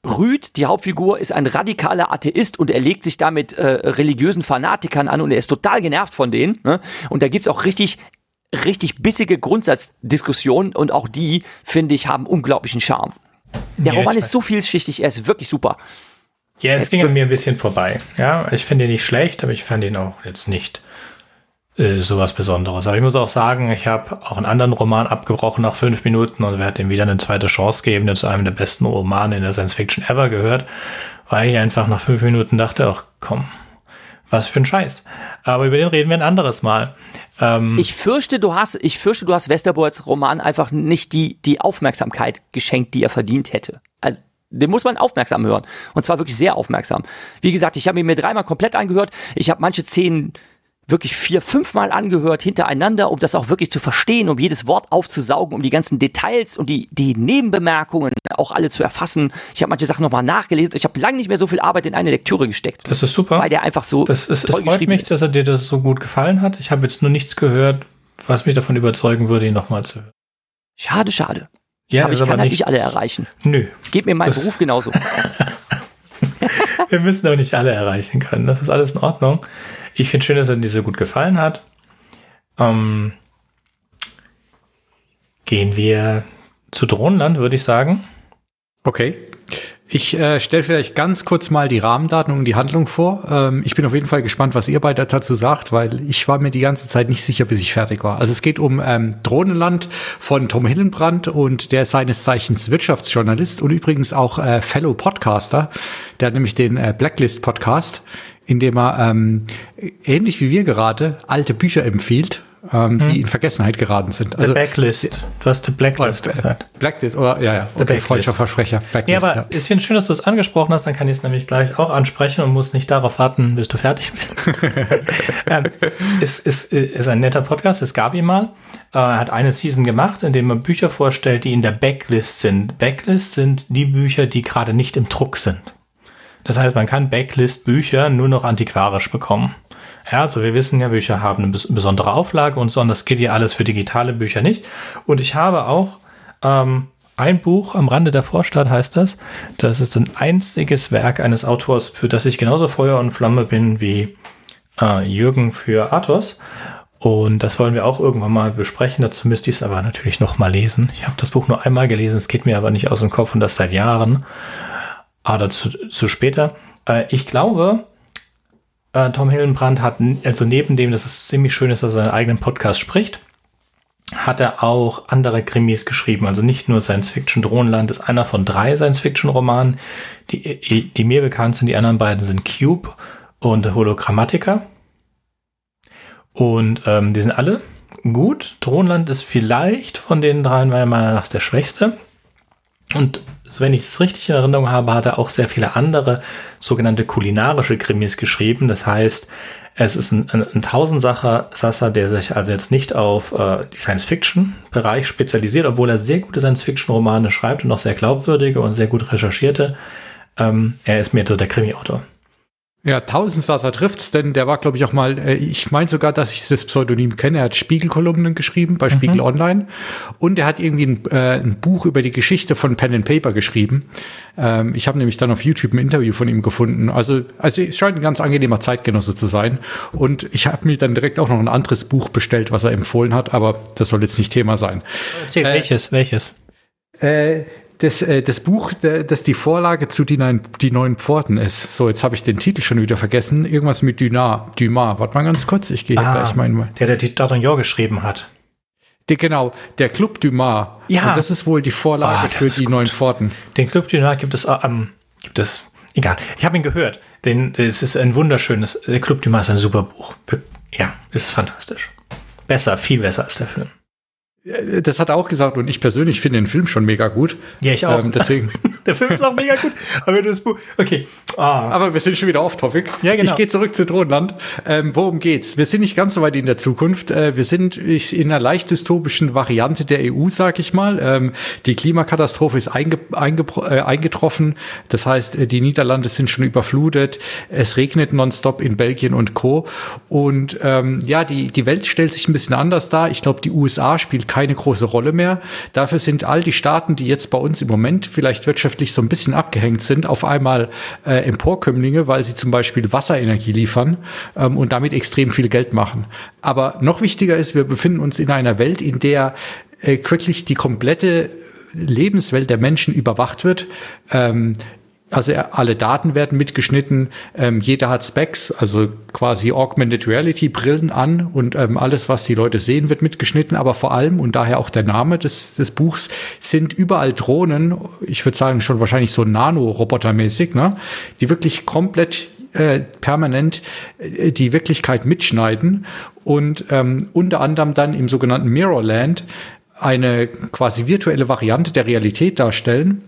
Rüd, die Hauptfigur, ist ein radikaler Atheist und er legt sich damit äh, religiösen Fanatikern an und er ist total genervt von denen. Ne? Und da gibt's auch richtig richtig bissige Grundsatzdiskussion und auch die, finde ich, haben unglaublichen Charme. Der ja, Roman ist so vielschichtig, er ist wirklich super. Ja, es ging an mir ein bisschen vorbei. Ja, ich finde ihn nicht schlecht, aber ich fand ihn auch jetzt nicht äh, sowas Besonderes. Aber ich muss auch sagen, ich habe auch einen anderen Roman abgebrochen nach fünf Minuten und werde ihm wieder eine zweite Chance geben, der zu einem der besten Romane in der Science Fiction ever gehört, weil ich einfach nach fünf Minuten dachte, ach komm, was für ein Scheiß. Aber über den reden wir ein anderes Mal. Ähm ich fürchte, du hast, ich fürchte, du hast Westerbords Roman einfach nicht die, die Aufmerksamkeit geschenkt, die er verdient hätte. Also, den muss man aufmerksam hören. Und zwar wirklich sehr aufmerksam. Wie gesagt, ich habe ihn mir dreimal komplett angehört. Ich habe manche Szenen wirklich vier, fünfmal angehört hintereinander, um das auch wirklich zu verstehen, um jedes Wort aufzusaugen, um die ganzen Details und die, die Nebenbemerkungen auch alle zu erfassen. Ich habe manche Sachen nochmal nachgelesen. Ich habe lange nicht mehr so viel Arbeit in eine Lektüre gesteckt. Das ist super. Weil der einfach so das ist, toll es freut mich, ist. dass er dir das so gut gefallen hat. Ich habe jetzt nur nichts gehört, was mich davon überzeugen würde, ihn nochmal zu hören. Schade, schade. Ja, aber ich kann aber halt nicht alle erreichen. Nö. Geht mir mein Beruf genauso. Wir müssen auch nicht alle erreichen können. Das ist alles in Ordnung. Ich finde schön, dass er dir so gut gefallen hat. Ähm, gehen wir zu Drohnenland, würde ich sagen. Okay. Ich äh, stelle vielleicht ganz kurz mal die Rahmendaten und die Handlung vor. Ähm, ich bin auf jeden Fall gespannt, was ihr beide dazu sagt, weil ich war mir die ganze Zeit nicht sicher, bis ich fertig war. Also es geht um ähm, Drohnenland von Tom Hillenbrand und der ist seines Zeichens Wirtschaftsjournalist und übrigens auch äh, Fellow Podcaster. Der hat nämlich den äh, Blacklist Podcast, in dem er ähm, ähnlich wie wir gerade alte Bücher empfiehlt ähm, hm. die in Vergessenheit geraten sind. Also, the Blacklist. Du hast die Blacklist oh, gesagt. Blacklist, oder? Ja, ja. Okay, freudscher Versprecher. Blacklist, ja, aber ja. ich finde schön, dass du es angesprochen hast. Dann kann ich es nämlich gleich auch ansprechen und muss nicht darauf warten, bis du fertig bist. ähm, ist, ist, ist ein netter Podcast. Es gab ihn mal. Äh, er hat eine Season gemacht, in dem er Bücher vorstellt, die in der Backlist sind. Backlist sind die Bücher, die gerade nicht im Druck sind. Das heißt, man kann Backlist-Bücher nur noch antiquarisch bekommen. Ja, also wir wissen ja, Bücher haben eine besondere Auflage und so, und das gilt ja alles für digitale Bücher nicht. Und ich habe auch ähm, ein Buch am Rande der Vorstadt heißt das. Das ist ein einziges Werk eines Autors, für das ich genauso Feuer und Flamme bin wie äh, Jürgen für Athos. Und das wollen wir auch irgendwann mal besprechen. Dazu müsste ich es aber natürlich noch mal lesen. Ich habe das Buch nur einmal gelesen, es geht mir aber nicht aus dem Kopf und das seit Jahren. Aber dazu zu später. Äh, ich glaube, äh, Tom Hillenbrand hat, also neben dem, dass es ziemlich schön ist, dass er seinen eigenen Podcast spricht, hat er auch andere Krimis geschrieben. Also nicht nur Science Fiction Drohnenland ist einer von drei Science Fiction Romanen. Die, die mir bekannt sind, die anderen beiden sind Cube und Hologrammatica. Und ähm, die sind alle gut. Drohnenland ist vielleicht von den dreien meiner Meinung nach der schwächste. Und wenn ich es richtig in Erinnerung habe, hat er auch sehr viele andere sogenannte kulinarische Krimis geschrieben. Das heißt, es ist ein, ein, ein Tausendsacher Sasser, der sich also jetzt nicht auf äh, die Science-Fiction-Bereich spezialisiert, obwohl er sehr gute Science-Fiction-Romane schreibt und auch sehr glaubwürdige und sehr gut recherchierte. Ähm, er ist mehr so der Krimi-Autor. Ja, Tausendsasser trifft's, denn der war, glaube ich, auch mal, äh, ich meine sogar, dass ich das Pseudonym kenne. Er hat Spiegelkolumnen geschrieben bei Spiegel mhm. Online und er hat irgendwie ein, äh, ein, Buch über die Geschichte von Pen and Paper geschrieben. Ähm, ich habe nämlich dann auf YouTube ein Interview von ihm gefunden. Also, also es scheint ein ganz angenehmer Zeitgenosse zu sein. Und ich habe mir dann direkt auch noch ein anderes Buch bestellt, was er empfohlen hat, aber das soll jetzt nicht Thema sein. Erzähl, äh, welches, welches? Äh, das, äh, das Buch, das die Vorlage zu die, neun, die neuen Pforten ist. So, jetzt habe ich den Titel schon wieder vergessen. Irgendwas mit Dumas. Dumas. Warte mal ganz kurz, ich gehe ah, gleich mal. Der, der die D'Artagnan geschrieben hat. Die, genau, der Club Dumas. Ja. Und das ist wohl die Vorlage oh, für die gut. neuen Pforten. Den Club Dumas gibt es, ähm, gibt es, egal. Ich habe ihn gehört. Den, es ist ein wunderschönes, der Club Dumas ist ein super Buch. Ja, es ist fantastisch. Besser, viel besser als der Film. Das hat er auch gesagt und ich persönlich finde den Film schon mega gut. Ja, ich auch. Ähm, deswegen. Der Film ist auch mega gut. Aber das Buch. Okay. Ah. Aber wir sind schon wieder off-topic. Ja, genau. Ich gehe zurück zu Drohnenland. Ähm, worum geht's? Wir sind nicht ganz so weit in der Zukunft. Äh, wir sind in einer leicht dystopischen Variante der EU, sag ich mal. Ähm, die Klimakatastrophe ist einge einge äh, eingetroffen. Das heißt, äh, die Niederlande sind schon überflutet. Es regnet nonstop in Belgien und Co. Und ähm, ja, die, die Welt stellt sich ein bisschen anders dar. Ich glaube, die USA spielt keine große Rolle mehr. Dafür sind all die Staaten, die jetzt bei uns im Moment vielleicht wirtschaftlich so ein bisschen abgehängt sind, auf einmal äh, Emporkömmlinge, weil sie zum Beispiel Wasserenergie liefern ähm, und damit extrem viel Geld machen. Aber noch wichtiger ist, wir befinden uns in einer Welt, in der äh, wirklich die komplette Lebenswelt der Menschen überwacht wird. Ähm, also alle Daten werden mitgeschnitten, ähm, jeder hat Specs, also quasi Augmented Reality Brillen an und ähm, alles, was die Leute sehen, wird mitgeschnitten, aber vor allem, und daher auch der Name des, des Buchs, sind überall Drohnen, ich würde sagen schon wahrscheinlich so Nano-Roboter-mäßig, ne, die wirklich komplett äh, permanent äh, die Wirklichkeit mitschneiden und ähm, unter anderem dann im sogenannten Mirrorland eine quasi virtuelle Variante der Realität darstellen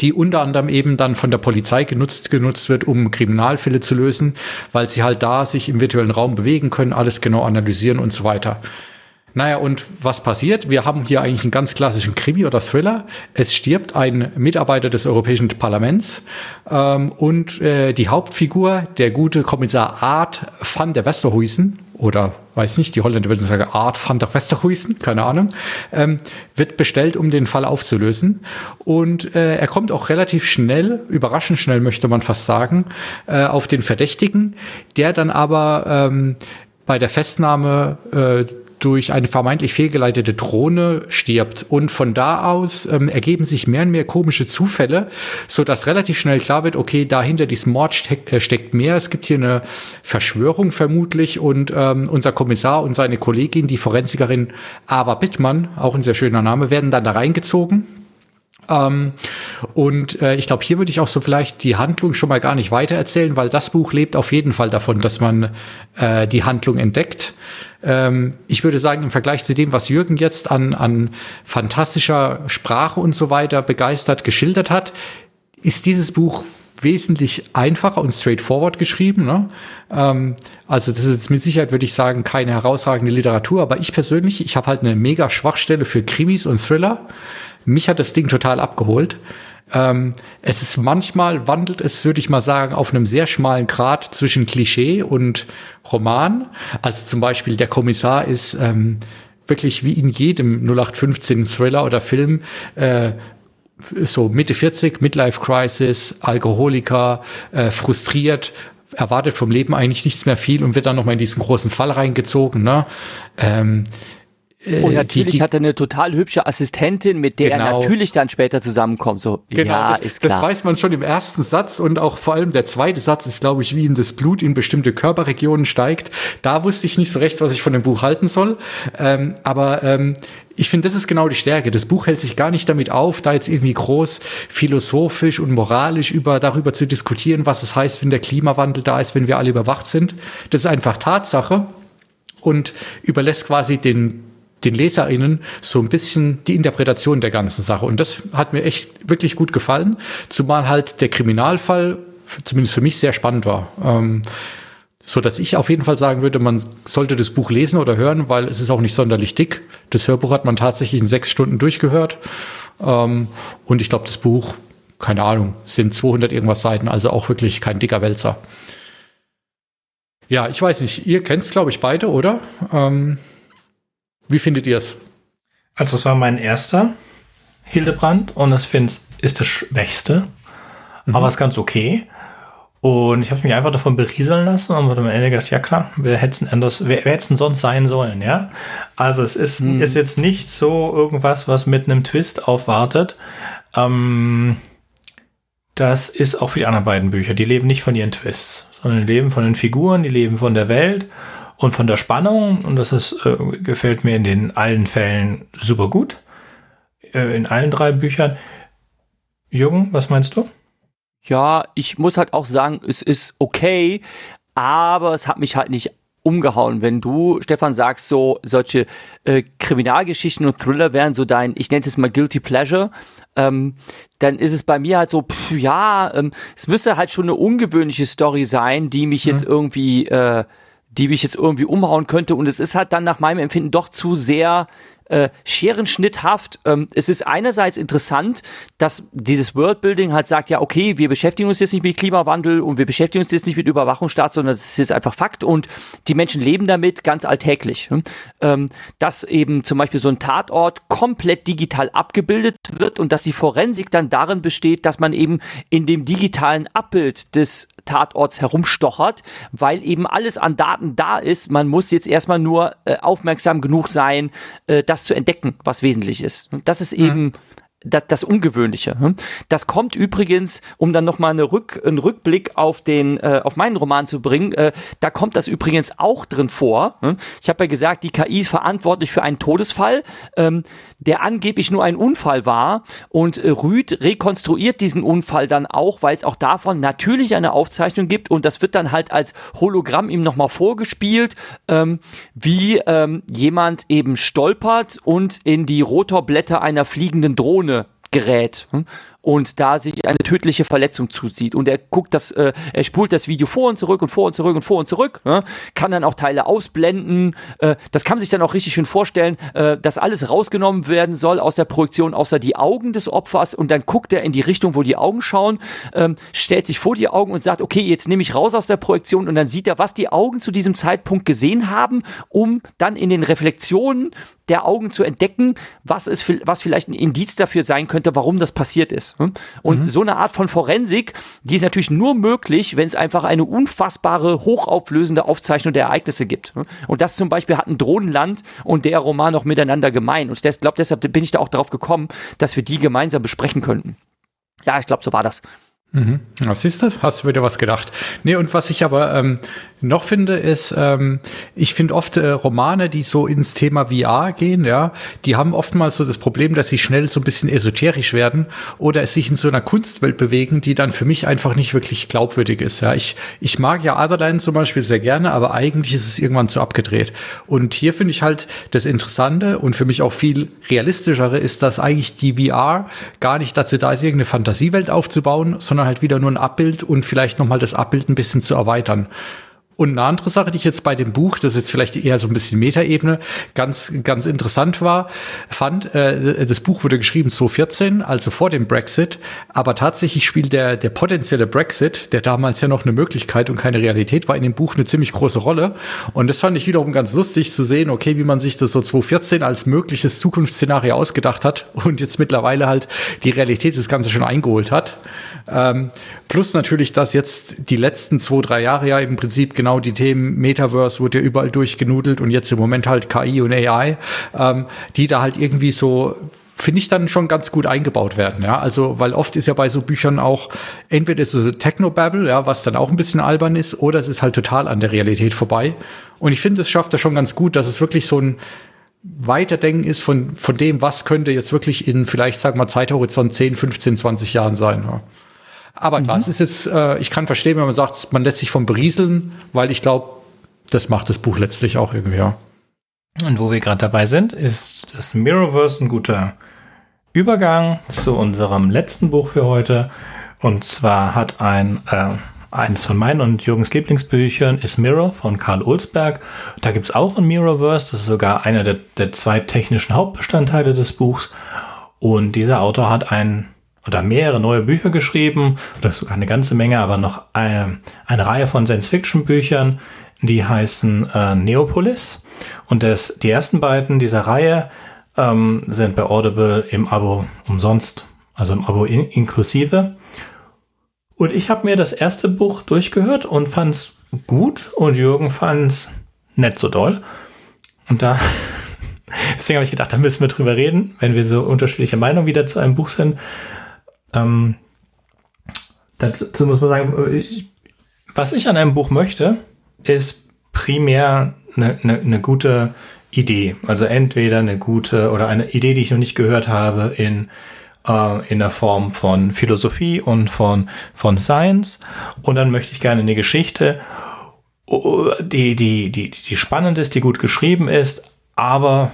die unter anderem eben dann von der Polizei genutzt, genutzt wird, um Kriminalfälle zu lösen, weil sie halt da sich im virtuellen Raum bewegen können, alles genau analysieren und so weiter. Naja, und was passiert? Wir haben hier eigentlich einen ganz klassischen Krimi oder Thriller. Es stirbt ein Mitarbeiter des Europäischen Parlaments ähm, und äh, die Hauptfigur, der gute Kommissar Art van der Westerhuisen, oder weiß nicht, die Holländer würden sagen Art van der Westerhuisen, keine Ahnung, ähm, wird bestellt, um den Fall aufzulösen. Und äh, er kommt auch relativ schnell, überraschend schnell möchte man fast sagen, äh, auf den Verdächtigen, der dann aber ähm, bei der Festnahme äh, durch eine vermeintlich fehlgeleitete Drohne stirbt. Und von da aus ähm, ergeben sich mehr und mehr komische Zufälle, so relativ schnell klar wird, okay, da hinter diesem Mord steckt, äh, steckt mehr. Es gibt hier eine Verschwörung vermutlich und ähm, unser Kommissar und seine Kollegin, die Forensikerin Ava Bittmann, auch ein sehr schöner Name, werden dann da reingezogen ähm, und äh, ich glaube, hier würde ich auch so vielleicht die Handlung schon mal gar nicht weiter erzählen, weil das Buch lebt auf jeden Fall davon, dass man äh, die Handlung entdeckt. Ähm, ich würde sagen, im Vergleich zu dem, was Jürgen jetzt an, an fantastischer Sprache und so weiter begeistert geschildert hat, ist dieses Buch wesentlich einfacher und straightforward geschrieben. Ne? Ähm, also das ist mit Sicherheit, würde ich sagen, keine herausragende Literatur, aber ich persönlich, ich habe halt eine mega Schwachstelle für Krimis und Thriller. Mich hat das Ding total abgeholt. Ähm, es ist manchmal, wandelt es, würde ich mal sagen, auf einem sehr schmalen Grad zwischen Klischee und Roman. Also zum Beispiel der Kommissar ist ähm, wirklich wie in jedem 0815 Thriller oder Film äh, so Mitte 40, Midlife Crisis, Alkoholiker, äh, frustriert, erwartet vom Leben eigentlich nichts mehr viel und wird dann nochmal in diesen großen Fall reingezogen. Ne? Ähm, und oh, natürlich die, die, hat er eine total hübsche Assistentin, mit der genau. er natürlich dann später zusammenkommt. So, genau, ja, das, ist klar. Das weiß man schon im ersten Satz und auch vor allem der zweite Satz ist, glaube ich, wie ihm das Blut in bestimmte Körperregionen steigt. Da wusste ich nicht so recht, was ich von dem Buch halten soll. Ähm, aber ähm, ich finde, das ist genau die Stärke. Das Buch hält sich gar nicht damit auf, da jetzt irgendwie groß philosophisch und moralisch über, darüber zu diskutieren, was es heißt, wenn der Klimawandel da ist, wenn wir alle überwacht sind. Das ist einfach Tatsache und überlässt quasi den den LeserInnen so ein bisschen die Interpretation der ganzen Sache. Und das hat mir echt wirklich gut gefallen, zumal halt der Kriminalfall zumindest für mich sehr spannend war. Ähm, so dass ich auf jeden Fall sagen würde, man sollte das Buch lesen oder hören, weil es ist auch nicht sonderlich dick. Das Hörbuch hat man tatsächlich in sechs Stunden durchgehört. Ähm, und ich glaube, das Buch, keine Ahnung, sind 200 irgendwas Seiten, also auch wirklich kein dicker Wälzer. Ja, ich weiß nicht, ihr kennt es, glaube ich, beide, oder? Ähm, wie findet ihr es? Also, es war mein erster Hildebrand und ich finde, es ist das Schwächste, mhm. aber es ist ganz okay. Und ich habe mich einfach davon berieseln lassen und am Ende gedacht, ja klar, wer hätte anders, wer, wer hätte denn sonst sein sollen, ja? Also es ist, mhm. ist jetzt nicht so irgendwas, was mit einem Twist aufwartet. Ähm, das ist auch für die anderen beiden Bücher. Die leben nicht von ihren Twists, sondern die leben von den Figuren, die leben von der Welt und von der Spannung. Und das ist, äh, gefällt mir in den allen Fällen super gut. Äh, in allen drei Büchern. Jürgen, was meinst du? Ja, ich muss halt auch sagen, es ist okay, aber es hat mich halt nicht umgehauen. Wenn du, Stefan, sagst, so solche äh, Kriminalgeschichten und Thriller wären so dein, ich nenne es mal Guilty Pleasure, ähm, dann ist es bei mir halt so, pff, ja, ähm, es müsste halt schon eine ungewöhnliche Story sein, die mich mhm. jetzt irgendwie äh, die mich jetzt irgendwie umhauen könnte. Und es ist halt dann nach meinem Empfinden doch zu sehr äh, scherenschnitthaft. Ähm, es ist einerseits interessant, dass dieses Worldbuilding halt sagt, ja, okay, wir beschäftigen uns jetzt nicht mit Klimawandel und wir beschäftigen uns jetzt nicht mit Überwachungsstaat, sondern es ist jetzt einfach Fakt und die Menschen leben damit ganz alltäglich. Hm? Ähm, dass eben zum Beispiel so ein Tatort komplett digital abgebildet wird und dass die Forensik dann darin besteht, dass man eben in dem digitalen Abbild des Tatorts herumstochert, weil eben alles an Daten da ist. Man muss jetzt erstmal nur äh, aufmerksam genug sein, äh, das zu entdecken, was wesentlich ist. Das ist mhm. eben das, das Ungewöhnliche. Hm? Das kommt übrigens, um dann nochmal eine Rück, einen Rückblick auf den, äh, auf meinen Roman zu bringen, äh, da kommt das übrigens auch drin vor. Hm? Ich habe ja gesagt, die KI ist verantwortlich für einen Todesfall, ähm, der angeblich nur ein Unfall war. Und äh, Rüd rekonstruiert diesen Unfall dann auch, weil es auch davon natürlich eine Aufzeichnung gibt und das wird dann halt als Hologramm ihm nochmal vorgespielt, ähm, wie ähm, jemand eben stolpert und in die Rotorblätter einer fliegenden Drohne gerät. Hm? Und da sich eine tödliche Verletzung zuzieht. Und er guckt das, äh, er spult das Video vor und zurück und vor und zurück und vor und zurück, ne? kann dann auch Teile ausblenden. Äh, das kann man sich dann auch richtig schön vorstellen, äh, dass alles rausgenommen werden soll aus der Projektion, außer die Augen des Opfers. Und dann guckt er in die Richtung, wo die Augen schauen, ähm, stellt sich vor die Augen und sagt, okay, jetzt nehme ich raus aus der Projektion und dann sieht er, was die Augen zu diesem Zeitpunkt gesehen haben, um dann in den Reflexionen der Augen zu entdecken, was, ist, was vielleicht ein Indiz dafür sein könnte, warum das passiert ist. Hm? Und mhm. so eine Art von Forensik, die ist natürlich nur möglich, wenn es einfach eine unfassbare, hochauflösende Aufzeichnung der Ereignisse gibt. Hm? Und das zum Beispiel hat ein Drohnenland und der Roman noch miteinander gemein. Und ich glaube, deshalb bin ich da auch darauf gekommen, dass wir die gemeinsam besprechen könnten. Ja, ich glaube, so war das. Mhm. Was siehst du? Hast du wieder was gedacht? Nee, und was ich aber ähm, noch finde, ist, ähm, ich finde oft äh, Romane, die so ins Thema VR gehen, ja, die haben oftmals so das Problem, dass sie schnell so ein bisschen esoterisch werden oder sich in so einer Kunstwelt bewegen, die dann für mich einfach nicht wirklich glaubwürdig ist. Ja, ich, ich mag ja Otherland zum Beispiel sehr gerne, aber eigentlich ist es irgendwann zu abgedreht. Und hier finde ich halt das Interessante und für mich auch viel realistischere ist, dass eigentlich die VR gar nicht dazu da ist, irgendeine Fantasiewelt aufzubauen, sondern halt wieder nur ein Abbild und vielleicht nochmal das Abbild ein bisschen zu erweitern. Und eine andere Sache, die ich jetzt bei dem Buch, das jetzt vielleicht eher so ein bisschen Metaebene, ganz, ganz interessant war, fand, äh, das Buch wurde geschrieben 2014, also vor dem Brexit, aber tatsächlich spielt der, der potenzielle Brexit, der damals ja noch eine Möglichkeit und keine Realität war, in dem Buch eine ziemlich große Rolle. Und das fand ich wiederum ganz lustig zu sehen, okay, wie man sich das so 2014 als mögliches Zukunftsszenario ausgedacht hat und jetzt mittlerweile halt die Realität das Ganze schon eingeholt hat. Ähm, plus natürlich, dass jetzt die letzten zwei, drei Jahre ja im Prinzip genau die Themen Metaverse wurde ja überall durchgenudelt und jetzt im Moment halt KI und AI, ähm, die da halt irgendwie so finde ich dann schon ganz gut eingebaut werden, ja. Also, weil oft ist ja bei so Büchern auch entweder ist so Technobabble, ja, was dann auch ein bisschen albern ist, oder es ist halt total an der Realität vorbei. Und ich finde, es schafft das schon ganz gut, dass es wirklich so ein Weiterdenken ist von, von dem, was könnte jetzt wirklich in vielleicht, sag mal, Zeithorizont 10, 15, 20 Jahren sein. Ja. Aber klar, mhm. es ist jetzt, äh, ich kann verstehen, wenn man sagt, man lässt sich von berieseln, weil ich glaube, das macht das Buch letztlich auch irgendwie, ja. Und wo wir gerade dabei sind, ist das Mirrorverse ein guter Übergang zu unserem letzten Buch für heute. Und zwar hat ein, äh, eines von meinen und Jürgens Lieblingsbüchern ist Mirror von Karl Olsberg. Da gibt's auch ein Mirrorverse, das ist sogar einer der, der zwei technischen Hauptbestandteile des Buchs. Und dieser Autor hat ein oder mehrere neue Bücher geschrieben, ist sogar eine ganze Menge, aber noch äh, eine Reihe von Science-Fiction-Büchern, die heißen äh, Neopolis. Und das, die ersten beiden dieser Reihe ähm, sind bei Audible im Abo umsonst, also im Abo in inklusive. Und ich habe mir das erste Buch durchgehört und fand es gut und Jürgen fand es nicht so doll. Und da, deswegen habe ich gedacht, da müssen wir drüber reden, wenn wir so unterschiedliche Meinungen wieder zu einem Buch sind. Ähm, dazu muss man sagen, ich, was ich an einem Buch möchte, ist primär eine, eine, eine gute Idee. Also entweder eine gute oder eine Idee, die ich noch nicht gehört habe in äh, in der Form von Philosophie und von von Science. Und dann möchte ich gerne eine Geschichte, die die die die spannend ist, die gut geschrieben ist, aber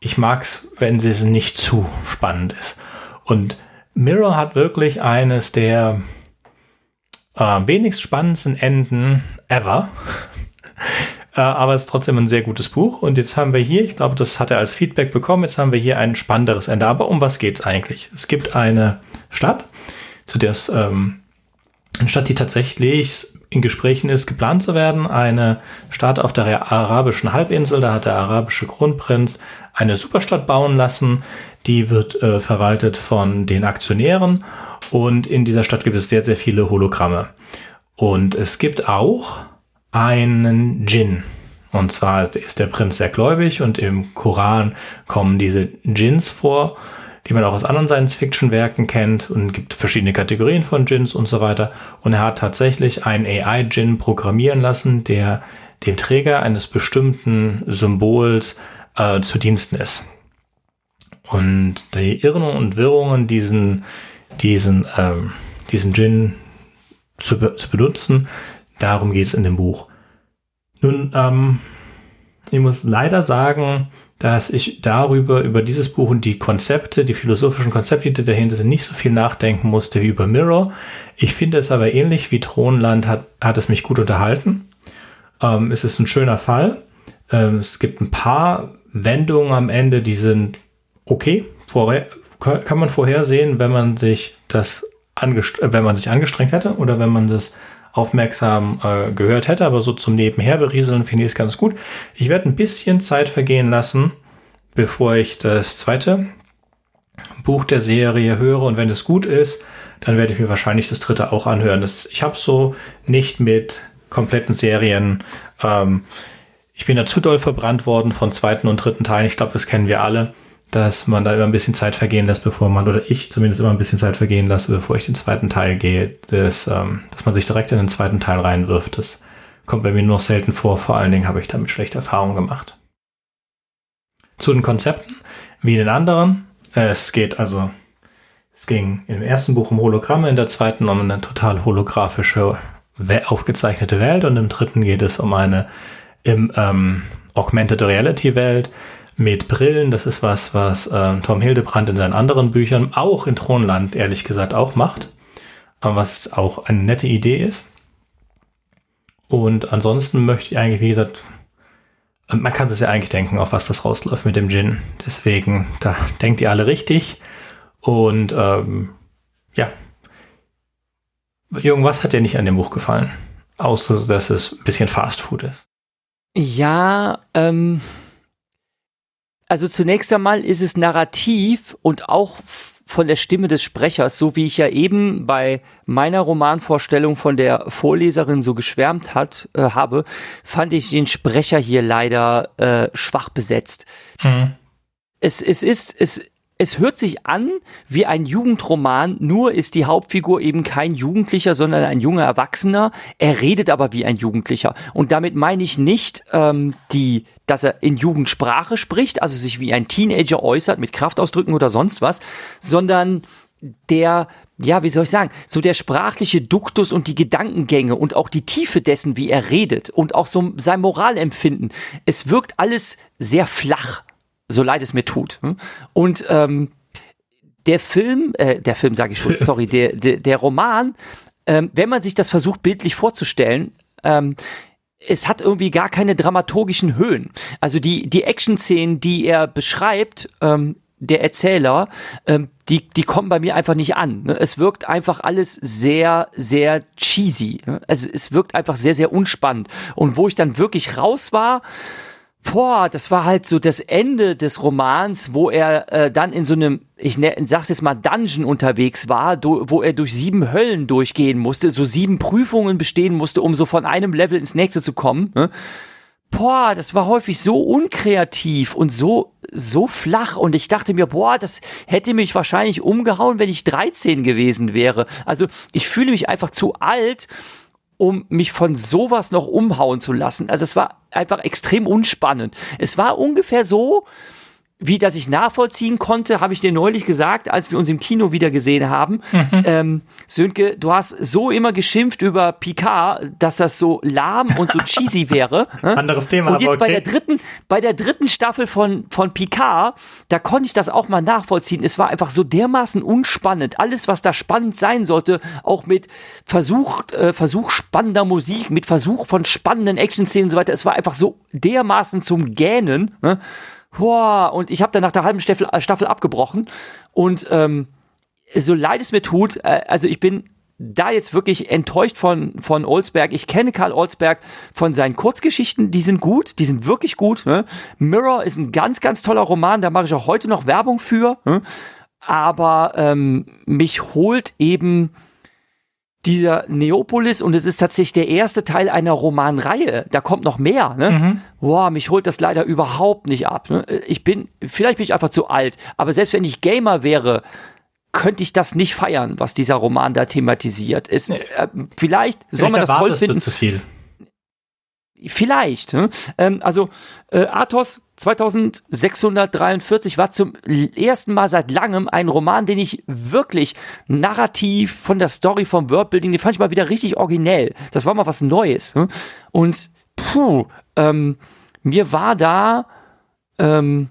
ich mag's, wenn sie nicht zu spannend ist. Und Mirror hat wirklich eines der äh, wenigst spannendsten Enden ever. äh, aber es ist trotzdem ein sehr gutes Buch. Und jetzt haben wir hier, ich glaube, das hat er als Feedback bekommen, jetzt haben wir hier ein spannenderes Ende. Aber um was geht's eigentlich? Es gibt eine Stadt, zu der es ähm, eine Stadt, die tatsächlich in Gesprächen ist, geplant zu werden. Eine Stadt auf der arabischen Halbinsel, da hat der arabische Kronprinz eine Superstadt bauen lassen, die wird äh, verwaltet von den Aktionären und in dieser Stadt gibt es sehr, sehr viele Hologramme. Und es gibt auch einen Djinn. Und zwar ist der Prinz sehr gläubig und im Koran kommen diese Djinns vor, die man auch aus anderen Science-Fiction-Werken kennt und gibt verschiedene Kategorien von Djinns und so weiter. Und er hat tatsächlich einen AI-Djinn programmieren lassen, der dem Träger eines bestimmten Symbols äh, zu Diensten ist. Und die Irren und Wirrungen, diesen, diesen, ähm, diesen Djinn zu, zu benutzen, darum geht es in dem Buch. Nun, ähm, Ich muss leider sagen, dass ich darüber, über dieses Buch und die Konzepte, die philosophischen Konzepte, die dahinter sind, nicht so viel nachdenken musste wie über Mirror. Ich finde es aber ähnlich wie Thronland hat, hat es mich gut unterhalten. Ähm, es ist ein schöner Fall. Ähm, es gibt ein paar Wendungen am Ende, die sind okay. Vorher, kann man vorhersehen, wenn man sich das wenn man sich angestrengt hätte oder wenn man das aufmerksam äh, gehört hätte, aber so zum Nebenherberieseln finde ich es ganz gut. Ich werde ein bisschen Zeit vergehen lassen, bevor ich das zweite Buch der Serie höre und wenn es gut ist, dann werde ich mir wahrscheinlich das dritte auch anhören. Das, ich habe so nicht mit kompletten Serien. Ähm, ich bin da zu doll verbrannt worden von zweiten und dritten Teilen. Ich glaube, das kennen wir alle dass man da immer ein bisschen Zeit vergehen lässt, bevor man, oder ich zumindest immer ein bisschen Zeit vergehen lasse, bevor ich den zweiten Teil gehe, dass, ähm, dass man sich direkt in den zweiten Teil reinwirft. Das kommt bei mir nur selten vor, vor allen Dingen habe ich damit schlechte Erfahrungen gemacht. Zu den Konzepten, wie den anderen, es geht also, es ging im ersten Buch um Hologramme, in der zweiten um eine total holographische, aufgezeichnete Welt und im dritten geht es um eine im ähm, Augmented Reality Welt, mit Brillen. Das ist was, was äh, Tom Hildebrand in seinen anderen Büchern, auch in Thronland ehrlich gesagt auch macht. Aber was auch eine nette Idee ist. Und ansonsten möchte ich eigentlich, wie gesagt, man kann es ja eigentlich denken, auf was das rausläuft mit dem Gin. Deswegen, da denkt ihr alle richtig. Und ähm, ja. Irgendwas hat dir nicht an dem Buch gefallen. Außer, dass es ein bisschen Fast Food ist. Ja, ähm, also zunächst einmal ist es narrativ und auch von der Stimme des Sprechers, so wie ich ja eben bei meiner Romanvorstellung von der Vorleserin so geschwärmt hat, äh, habe, fand ich den Sprecher hier leider äh, schwach besetzt. Mhm. Es, es ist, es, es hört sich an wie ein Jugendroman, nur ist die Hauptfigur eben kein Jugendlicher, sondern ein junger Erwachsener. Er redet aber wie ein Jugendlicher. Und damit meine ich nicht ähm, die, dass er in Jugendsprache spricht, also sich wie ein Teenager äußert mit Kraftausdrücken oder sonst was, sondern der ja, wie soll ich sagen, so der sprachliche Duktus und die Gedankengänge und auch die Tiefe dessen, wie er redet und auch so sein Moralempfinden. Es wirkt alles sehr flach so leid es mir tut. Hm? Und ähm, der Film, äh, der Film sage ich schon, sorry, der, der, der Roman, ähm, wenn man sich das versucht bildlich vorzustellen, ähm, es hat irgendwie gar keine dramaturgischen Höhen. Also die, die Action-Szenen, die er beschreibt, ähm, der Erzähler, ähm, die, die kommen bei mir einfach nicht an. Ne? Es wirkt einfach alles sehr, sehr cheesy. Ne? Also es wirkt einfach sehr, sehr unspannend. Und wo ich dann wirklich raus war, boah, das war halt so das Ende des Romans, wo er äh, dann in so einem, ich ne, sag's jetzt mal, Dungeon unterwegs war, do, wo er durch sieben Höllen durchgehen musste, so sieben Prüfungen bestehen musste, um so von einem Level ins nächste zu kommen. Ne? Boah, das war häufig so unkreativ und so, so flach. Und ich dachte mir, boah, das hätte mich wahrscheinlich umgehauen, wenn ich 13 gewesen wäre. Also ich fühle mich einfach zu alt, um mich von sowas noch umhauen zu lassen. Also es war einfach extrem unspannend. Es war ungefähr so, wie das ich nachvollziehen konnte, habe ich dir neulich gesagt, als wir uns im Kino wieder gesehen haben. Mhm. Ähm, Sönke, du hast so immer geschimpft über Picard, dass das so lahm und so cheesy wäre. Anderes Thema. Und jetzt okay. bei der dritten, bei der dritten Staffel von, von Picard, da konnte ich das auch mal nachvollziehen. Es war einfach so dermaßen unspannend. Alles, was da spannend sein sollte, auch mit Versuch, äh, Versuch spannender Musik, mit Versuch von spannenden Action-Szenen und so weiter. Es war einfach so dermaßen zum Gähnen. Ne? Boah, und ich habe dann nach der halben Staffel, äh, Staffel abgebrochen. Und ähm, so leid es mir tut, äh, also ich bin da jetzt wirklich enttäuscht von, von Olsberg. Ich kenne Karl Olsberg von seinen Kurzgeschichten, die sind gut, die sind wirklich gut. Ne? Mirror ist ein ganz, ganz toller Roman, da mache ich auch heute noch Werbung für. Ne? Aber ähm, mich holt eben dieser Neopolis und es ist tatsächlich der erste Teil einer Romanreihe. Da kommt noch mehr. Ne? Mhm. Boah, mich holt das leider überhaupt nicht ab. Ne? Ich bin, vielleicht bin ich einfach zu alt, aber selbst wenn ich Gamer wäre, könnte ich das nicht feiern, was dieser Roman da thematisiert. Es, äh, vielleicht soll man das toll finden. zu viel. Vielleicht. Ne? Ähm, also äh, Athos 2643 war zum ersten Mal seit langem ein Roman, den ich wirklich narrativ von der Story, vom Worldbuilding, den fand ich mal wieder richtig originell. Das war mal was Neues. Ne? Und puh, ähm, mir war da ähm,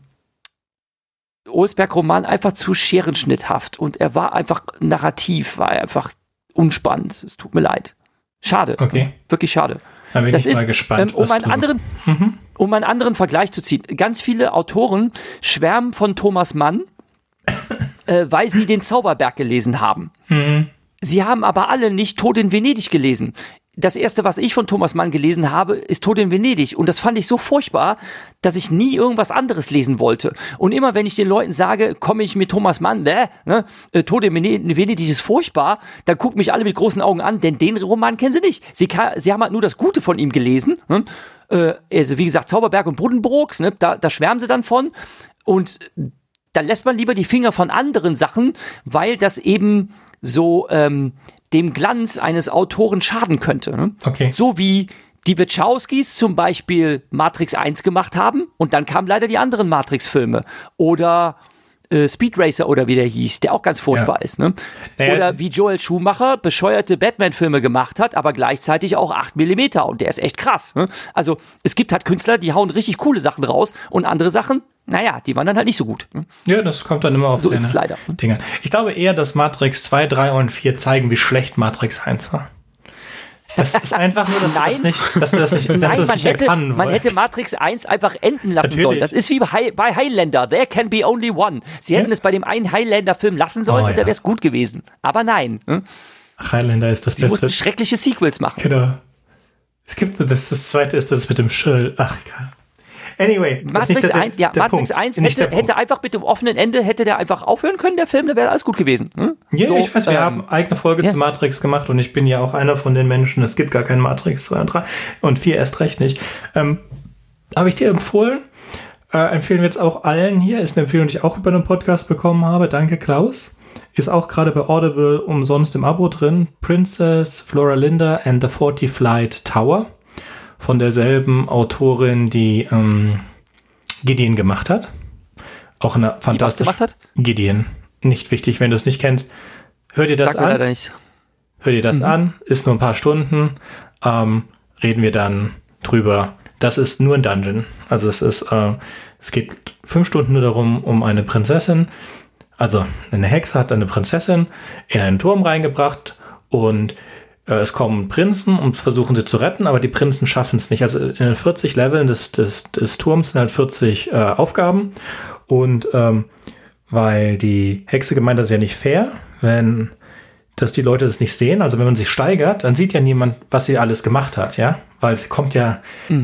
Olsberg-Roman einfach zu scherenschnitthaft und er war einfach narrativ, war einfach unspannend. Es tut mir leid. Schade. Okay. Wirklich schade. Da bin Das ich ist, mal gespannt. ähm, um einen du- anderen, Mhm. Um einen anderen Vergleich zu ziehen. Ganz viele Autoren schwärmen von Thomas Mann, äh, weil sie den Zauberberg gelesen haben. Mhm. Sie haben aber alle nicht Tod in Venedig gelesen. Das erste, was ich von Thomas Mann gelesen habe, ist Tod in Venedig. Und das fand ich so furchtbar, dass ich nie irgendwas anderes lesen wollte. Und immer wenn ich den Leuten sage, komme ich mit Thomas Mann, bäh, ne, äh, Tod in Vene- Venedig ist furchtbar, dann gucken mich alle mit großen Augen an, denn den Roman kennen sie nicht. Sie, ka- sie haben halt nur das Gute von ihm gelesen. Ne? Äh, also wie gesagt, Zauberberg und Buddenbrooks, ne? da, da schwärmen sie dann von. Und da lässt man lieber die Finger von anderen Sachen, weil das eben so ähm, dem Glanz eines Autoren schaden könnte. Ne? Okay. So wie die Wachowskis zum Beispiel Matrix 1 gemacht haben und dann kamen leider die anderen Matrix-Filme. Oder äh, Speed Racer oder wie der hieß, der auch ganz furchtbar Ja. ist. Ne? Naja, oder wie Joel Schumacher bescheuerte Batman-Filme gemacht hat, aber gleichzeitig auch 8 mm und der ist echt krass. Ne? Also es gibt halt Künstler, die hauen richtig coole Sachen raus und andere Sachen, naja, die waren dann halt nicht so gut. Ne? Ja, das kommt dann immer auf So ist es leider. Dinge. Ich glaube eher, dass Matrix 2, 3 und 4 zeigen, wie schlecht Matrix 1 war. Das ist einfach nur, dass du das Nein. nicht, dass du das nicht, dass du Nein, das man nicht hätte, erkennen man hätte Matrix 1 einfach enden lassen Natürlich. sollen. Das ist wie bei, Hi- bei Highlander. There can be only one. Sie hätten Ja. es bei dem einen Highlander-Film lassen sollen Oh, und da wäre es gut gewesen. Aber nein. hm? Highlander ist das Sie mussten Beste. schreckliche Sequels machen. Genau. Es gibt, das, das zweite ist das mit dem Schild. Ach, egal. Anyway, das ist Matrix nicht der, 1, ja, der Matrix Punkt. 1 Nicht hätte, hätte einfach mit dem offenen Ende, hätte der einfach aufhören können, der Film, da wäre alles gut gewesen. Hm? Ja, So, ich weiß, wir ähm, haben eigene Folge ja. zu Matrix gemacht und ich bin ja auch einer von den Menschen, es gibt gar keinen Matrix 2 und 3 und 4 erst recht nicht. Ähm, habe ich dir empfohlen, äh, empfehlen wir jetzt auch allen hier, ist eine Empfehlung, die ich auch über einen Podcast bekommen habe. Danke, Klaus. Ist auch gerade bei Audible umsonst im Abo drin. Princess Flora Linda and the 40 Flight Tower. Von derselben Autorin, die ähm, Gideon gemacht hat. Auch eine fantastische. gemacht hat? Gideon. Nicht wichtig, wenn du es nicht kennst. Hör dir das mir an. leider nicht. Hör dir Mhm. das an. Ist nur ein paar Stunden. Ähm, reden wir dann drüber. Das ist nur ein Dungeon. Also es ist, äh, es geht fünf Stunden nur darum, um eine Prinzessin. Also eine Hexe hat eine Prinzessin in einen Turm reingebracht und es kommen Prinzen und versuchen sie zu retten, aber die Prinzen schaffen es nicht. Also in den 40 Leveln des, des, des Turms sind halt 40 äh, Aufgaben und ähm, weil die Hexe gemeint hat, das ist ja nicht fair, wenn dass die Leute das nicht sehen. Also wenn man sich steigert, dann sieht ja niemand, was sie alles gemacht hat, ja, weil sie kommt ja,